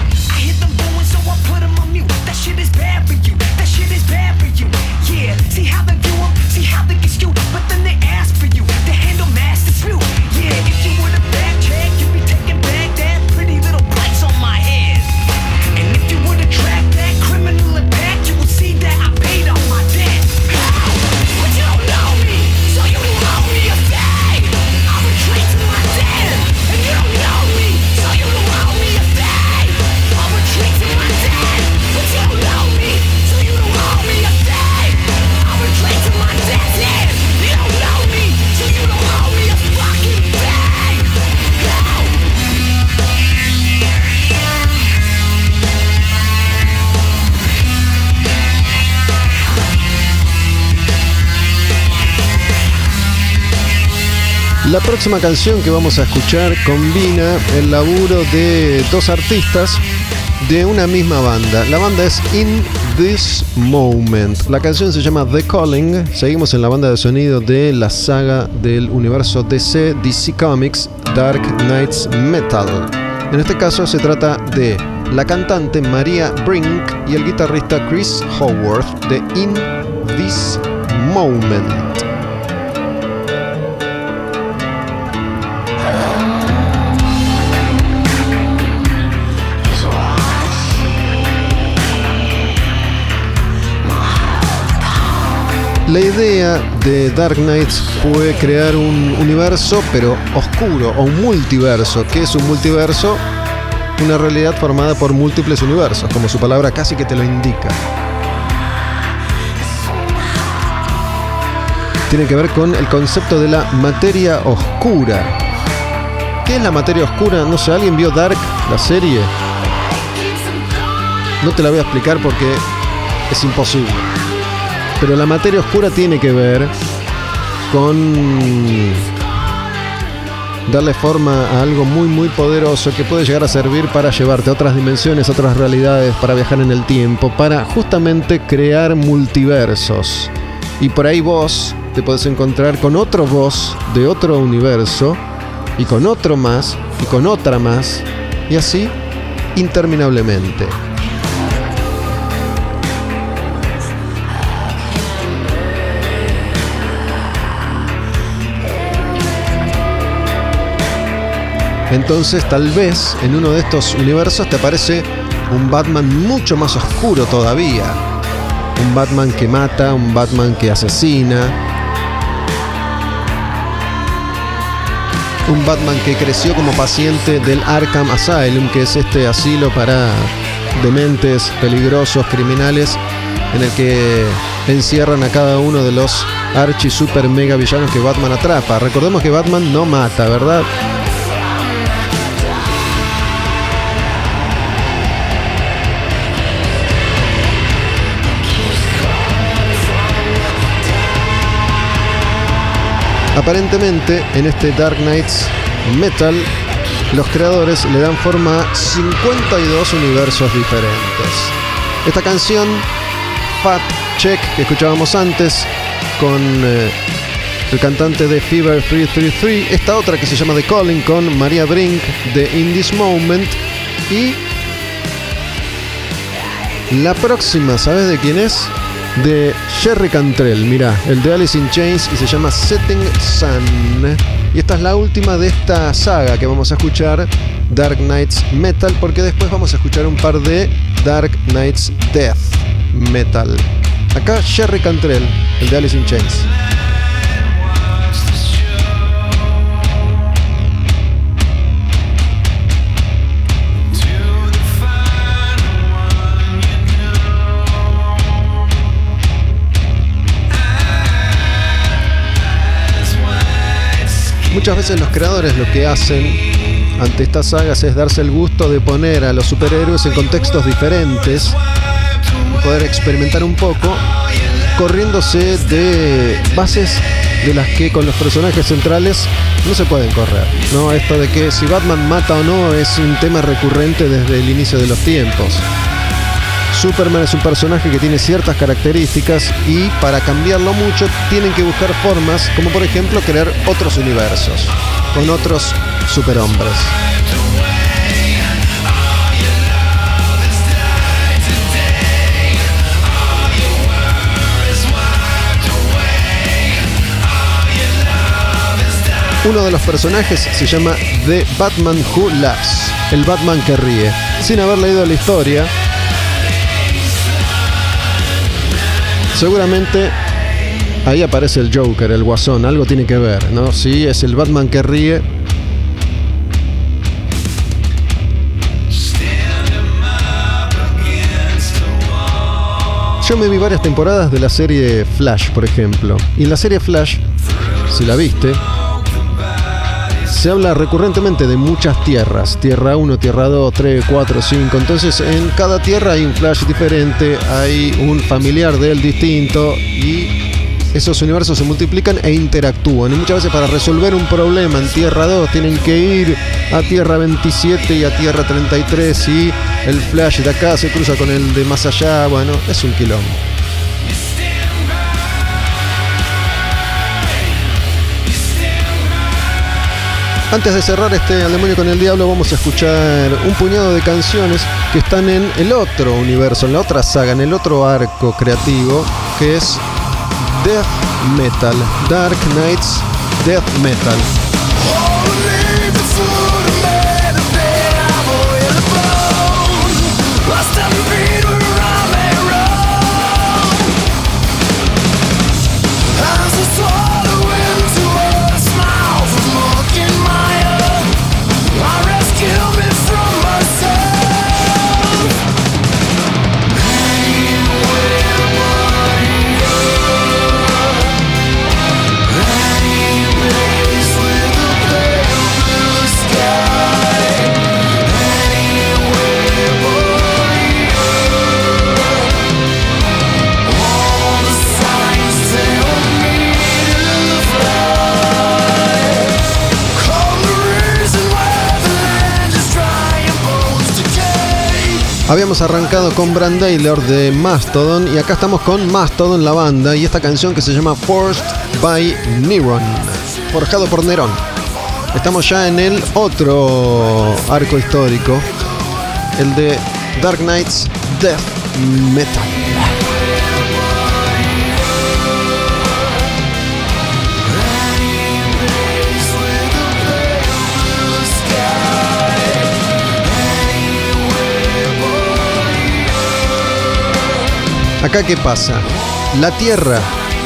Próxima canción que vamos a escuchar combina el laburo de dos artistas de una misma banda. La banda es In This Moment. La canción se llama The Calling. Seguimos en la banda de sonido de la saga del universo DC, DC Comics, Dark Knights Metal. En este caso se trata de la cantante Maria Brink y el guitarrista Chris Howarth de In This Moment. La idea de Dark Knights fue crear un universo, pero oscuro, o un multiverso. ¿Qué es un multiverso? Una realidad formada por múltiples universos, como su palabra casi que te lo indica. Tiene que ver con el concepto de la materia oscura. ¿Qué es la materia oscura? No sé, ¿alguien vio Dark, la serie? No te la voy a explicar porque es imposible. Pero la materia oscura tiene que ver con darle forma a algo muy muy poderoso que puede llegar a servir para llevarte a otras dimensiones, a otras realidades, para viajar en el tiempo, para justamente crear multiversos. Y por ahí vos te podés encontrar con otro vos de otro universo, y con otro más, y con otra más, y así interminablemente. Entonces tal vez en uno de estos universos te aparece un Batman mucho más oscuro todavía. Un Batman que mata, un Batman que asesina. Un Batman que creció como paciente del Arkham Asylum, que es este asilo para dementes, peligrosos, criminales, en el que encierran a cada uno de los archi super mega villanos que Batman atrapa. Recordemos que Batman no mata, ¿verdad? Aparentemente, en este Dark Knights Metal, los creadores le dan forma a 52 universos diferentes. Esta canción, Fat Check, que escuchábamos antes, con eh, el cantante de Fever 333, esta otra que se llama The Calling, con Maria Brink de In This Moment, y la próxima, ¿sabes de quién es? De Jerry Cantrell, mira, el de Alice in Chains y se llama Setting Sun. Y esta es la última de esta saga que vamos a escuchar, Dark Knights Metal, porque después vamos a escuchar un par de Dark Knights Death Metal. Acá Jerry Cantrell, el de Alice in Chains. Muchas veces los creadores lo que hacen ante estas sagas es darse el gusto de poner a los superhéroes en contextos diferentes, poder experimentar un poco corriéndose de bases de las que con los personajes centrales no se pueden correr. ¿no? Esto de que si Batman mata o no es un tema recurrente desde el inicio de los tiempos. Superman es un personaje que tiene ciertas características y para cambiarlo mucho tienen que buscar formas, como por ejemplo crear otros universos, con otros superhombres. Uno de los personajes se llama The Batman Who Laughs, el Batman que ríe. Sin haber leído la historia, seguramente ahí aparece el Joker, el Guasón, algo tiene que ver, ¿no? Sí, es el Batman que ríe. Yo me vi varias temporadas de la serie Flash, por ejemplo. Y en la serie Flash, si la viste, se habla recurrentemente de muchas tierras. Tierra 1, Tierra 2, 3, 4, 5. Entonces en cada tierra hay un Flash diferente, hay un familiar de él distinto y esos universos se multiplican e interactúan. Y muchas veces para resolver un problema en Tierra 2 tienen que ir a Tierra 27 y a Tierra 33 y el Flash de acá se cruza con el de más allá. Bueno, es un quilombo. Antes de cerrar este Al demonio con el diablo, vamos a escuchar un puñado de canciones que están en el otro universo, en la otra saga, en el otro arco creativo, que es Death Metal, Dark Knights Death Metal. Habíamos arrancado con Brand Taylor de Mastodon y acá estamos con Mastodon la banda y esta canción que se llama Forced by Neron, forjado por Nerón. Estamos ya en el otro arco histórico, el de Dark Knights Death Metal. Acá qué pasa? La Tierra,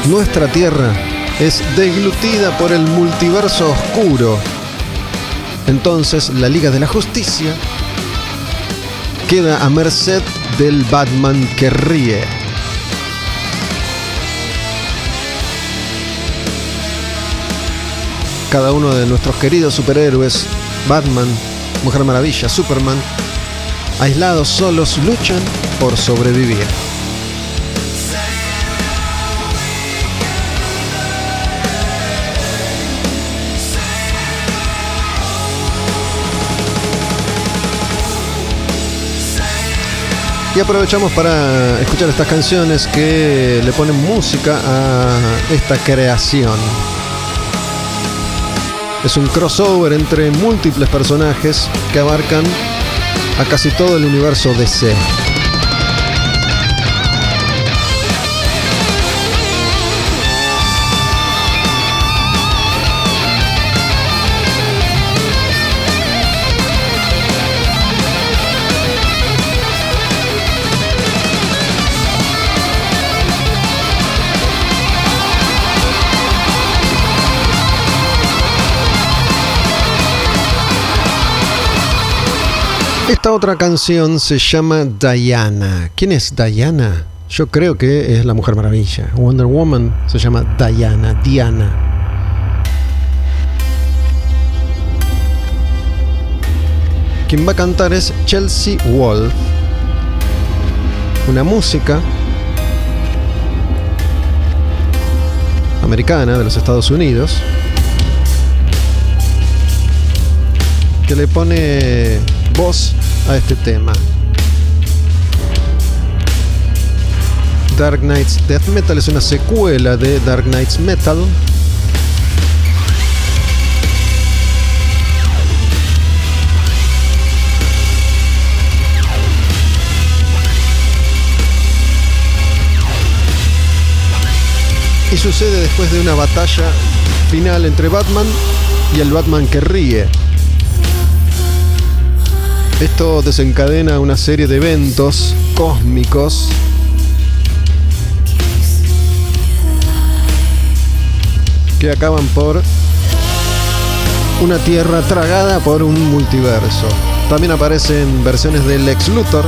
nuestra Tierra, es deglutida por el multiverso oscuro. Entonces la Liga de la Justicia queda a merced del Batman que ríe. Cada uno de nuestros queridos superhéroes, Batman, Mujer Maravilla, Superman, aislados solos luchan por sobrevivir. Y aprovechamos para escuchar estas canciones que le ponen música a esta creación. Es un crossover entre múltiples personajes que abarcan a casi todo el universo DC. Esta otra canción se llama Diana. ¿Quién es Diana? Yo creo que es la Mujer Maravilla. Wonder Woman se llama Diana, Diana. Quien va a cantar es Chelsea Wolf. Una música americana de los Estados Unidos, que le pone voz a este tema. Dark Knights Death Metal es una secuela de Dark Knights Metal. Y sucede después de una batalla final entre Batman y el Batman que ríe. Esto desencadena una serie de eventos cósmicos que acaban por una tierra tragada por un multiverso. También aparecen versiones del Lex Luthor.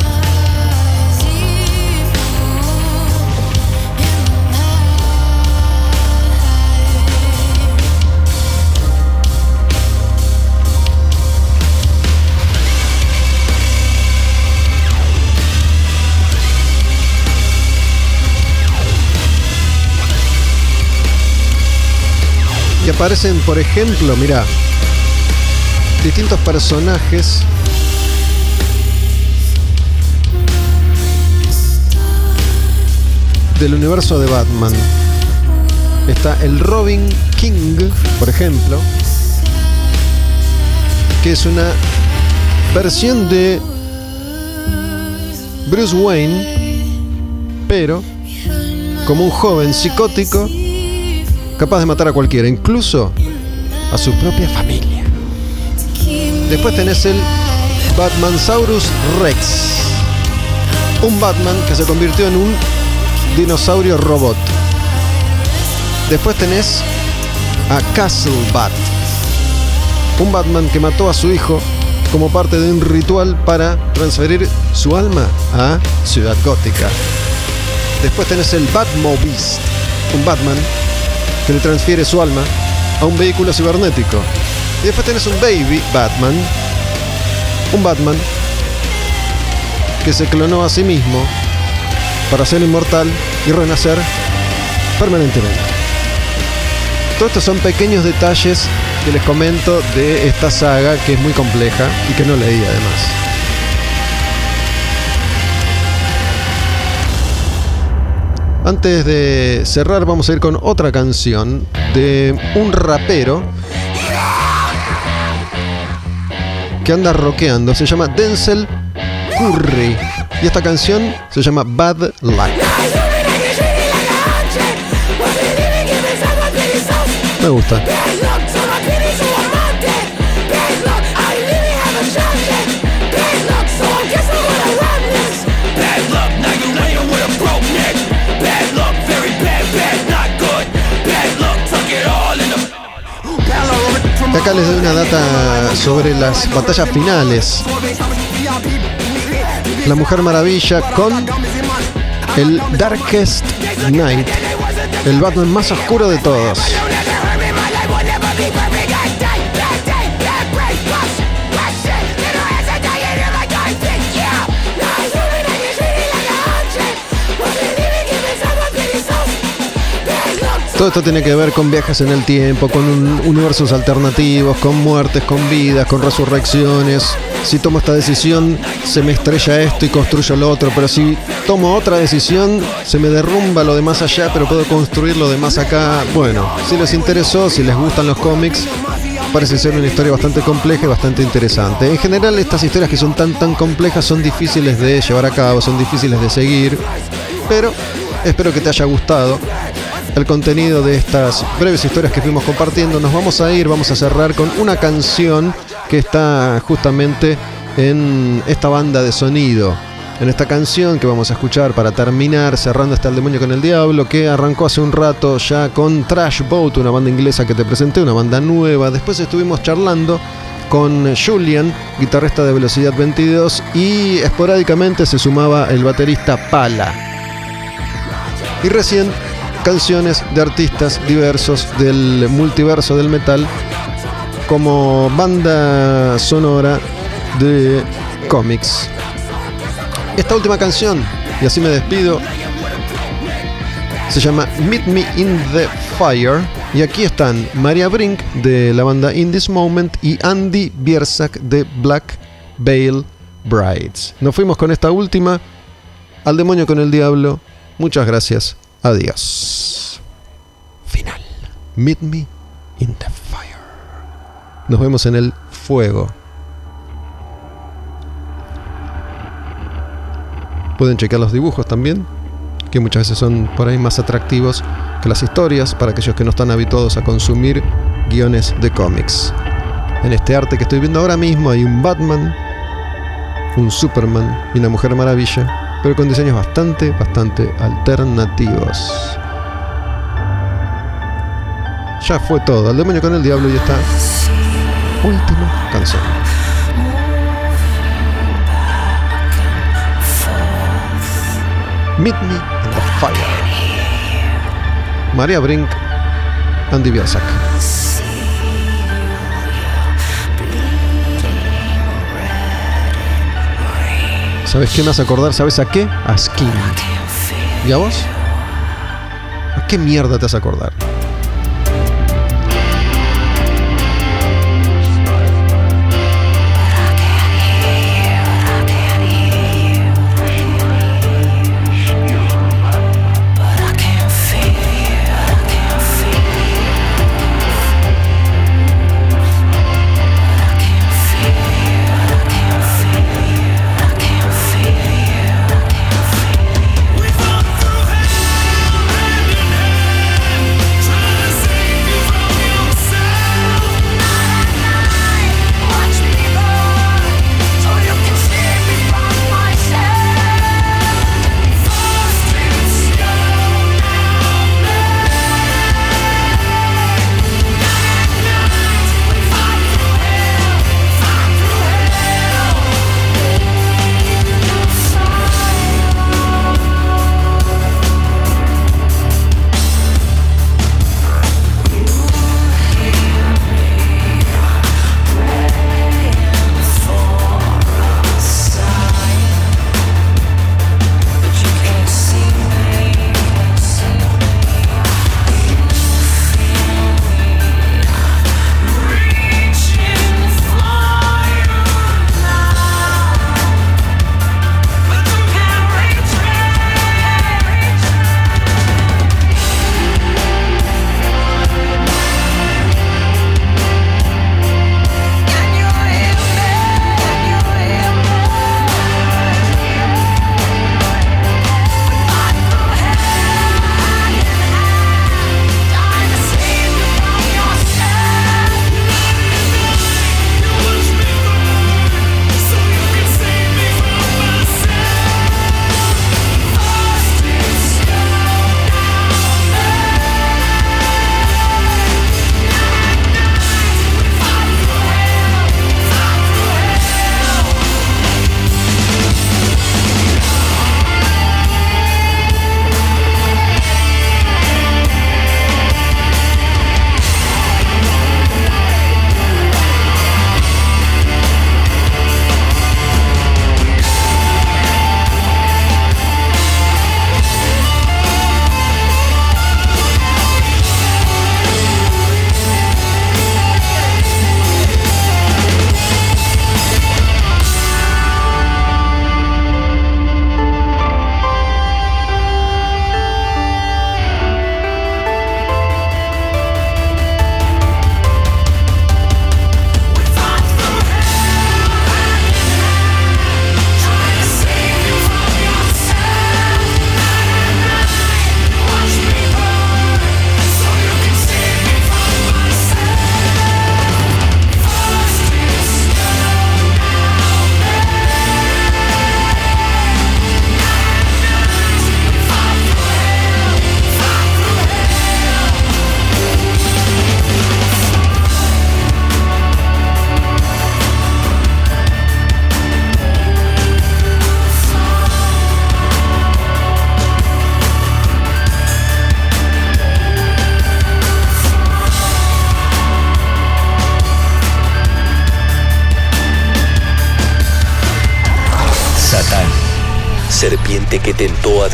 Y aparecen, por ejemplo, mira, distintos personajes del universo de Batman. Está el Robin King, por ejemplo, que es una versión de Bruce Wayne, pero como un joven psicótico capaz de matar a cualquiera, incluso a su propia familia. Después tenés el Batmansaurus Rex, un Batman que se convirtió en un dinosaurio robot. Después tenés a Castle Bat, un Batman que mató a su hijo como parte de un ritual para transferir su alma a Ciudad Gótica. Después tenés el Batmobist, un Batman que le transfiere su alma a un vehículo cibernético. Y después tenés un Baby Batman, un Batman que se clonó a sí mismo para ser inmortal y renacer permanentemente. Todos estos son pequeños detalles que les comento de esta saga que es muy compleja y que no leí además. Antes de cerrar vamos a ir con otra canción de un rapero que anda rockeando. Se llama Denzel Curry. Y esta canción se llama Bad Luck. Me gusta. Acá les doy una data sobre las batallas finales. La Mujer Maravilla con el Darkest Night, el Batman más oscuro de todos. Todo esto tiene que ver con viajes en el tiempo, con un- universos alternativos, con muertes, con vidas, con resurrecciones. Si tomo esta decisión, se me estrella esto y construyo lo otro. Pero si tomo otra decisión, se me derrumba lo de más allá, pero puedo construir lo de más acá. Bueno, si les interesó, si les gustan los cómics, parece ser una historia bastante compleja y bastante interesante. En general, estas historias que son tan tan complejas son difíciles de llevar a cabo, son difíciles de seguir. Pero espero que te haya gustado el contenido de estas breves historias que fuimos compartiendo. Nos vamos a ir, vamos a cerrar con una canción que está justamente en esta banda de sonido. En esta canción que vamos a escuchar para terminar, cerrando hasta el demonio con el diablo, que arrancó hace un rato ya con Trash Boat, una banda inglesa que te presenté, una banda nueva. Después estuvimos charlando con Julian, guitarrista de Velocidad 22, y esporádicamente se sumaba el baterista Pala. Y recién canciones de artistas diversos del multiverso del metal como banda sonora de cómics. Esta última canción, y así me despido, Se llama Meet Me in the Fire. Y aquí están Maria Brink de la banda In This Moment y Andy Biersack de Black Veil Brides. Nos fuimos con esta última. Al demonio con el diablo. Muchas gracias. Adiós. Final. Meet Me in the Fire. Nos vemos en el fuego. Pueden checar los dibujos también, que muchas veces son por ahí más atractivos que las historias para aquellos que no están habituados a consumir guiones de cómics. En este arte que estoy viendo ahora mismo hay un Batman, un Superman y una Mujer Maravilla, pero con diseños bastante, bastante alternativos. Ya fue todo, el demonio con el diablo y esta última canción. Meet Me in the Fire. María Brink, Andy Bielsak. ¿Sabes qué me hace acordar? ¿Sabes a qué? A Skin. ¿Y a vos? ¿A qué mierda te hace acordar?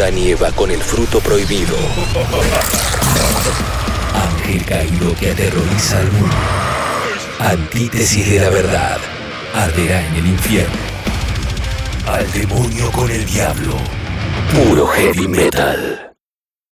Adán con el fruto prohibido. Ángel caído que aterroriza al mundo. Antítesis de la verdad. Arderá en el infierno. Al demonio con el diablo. Puro heavy metal.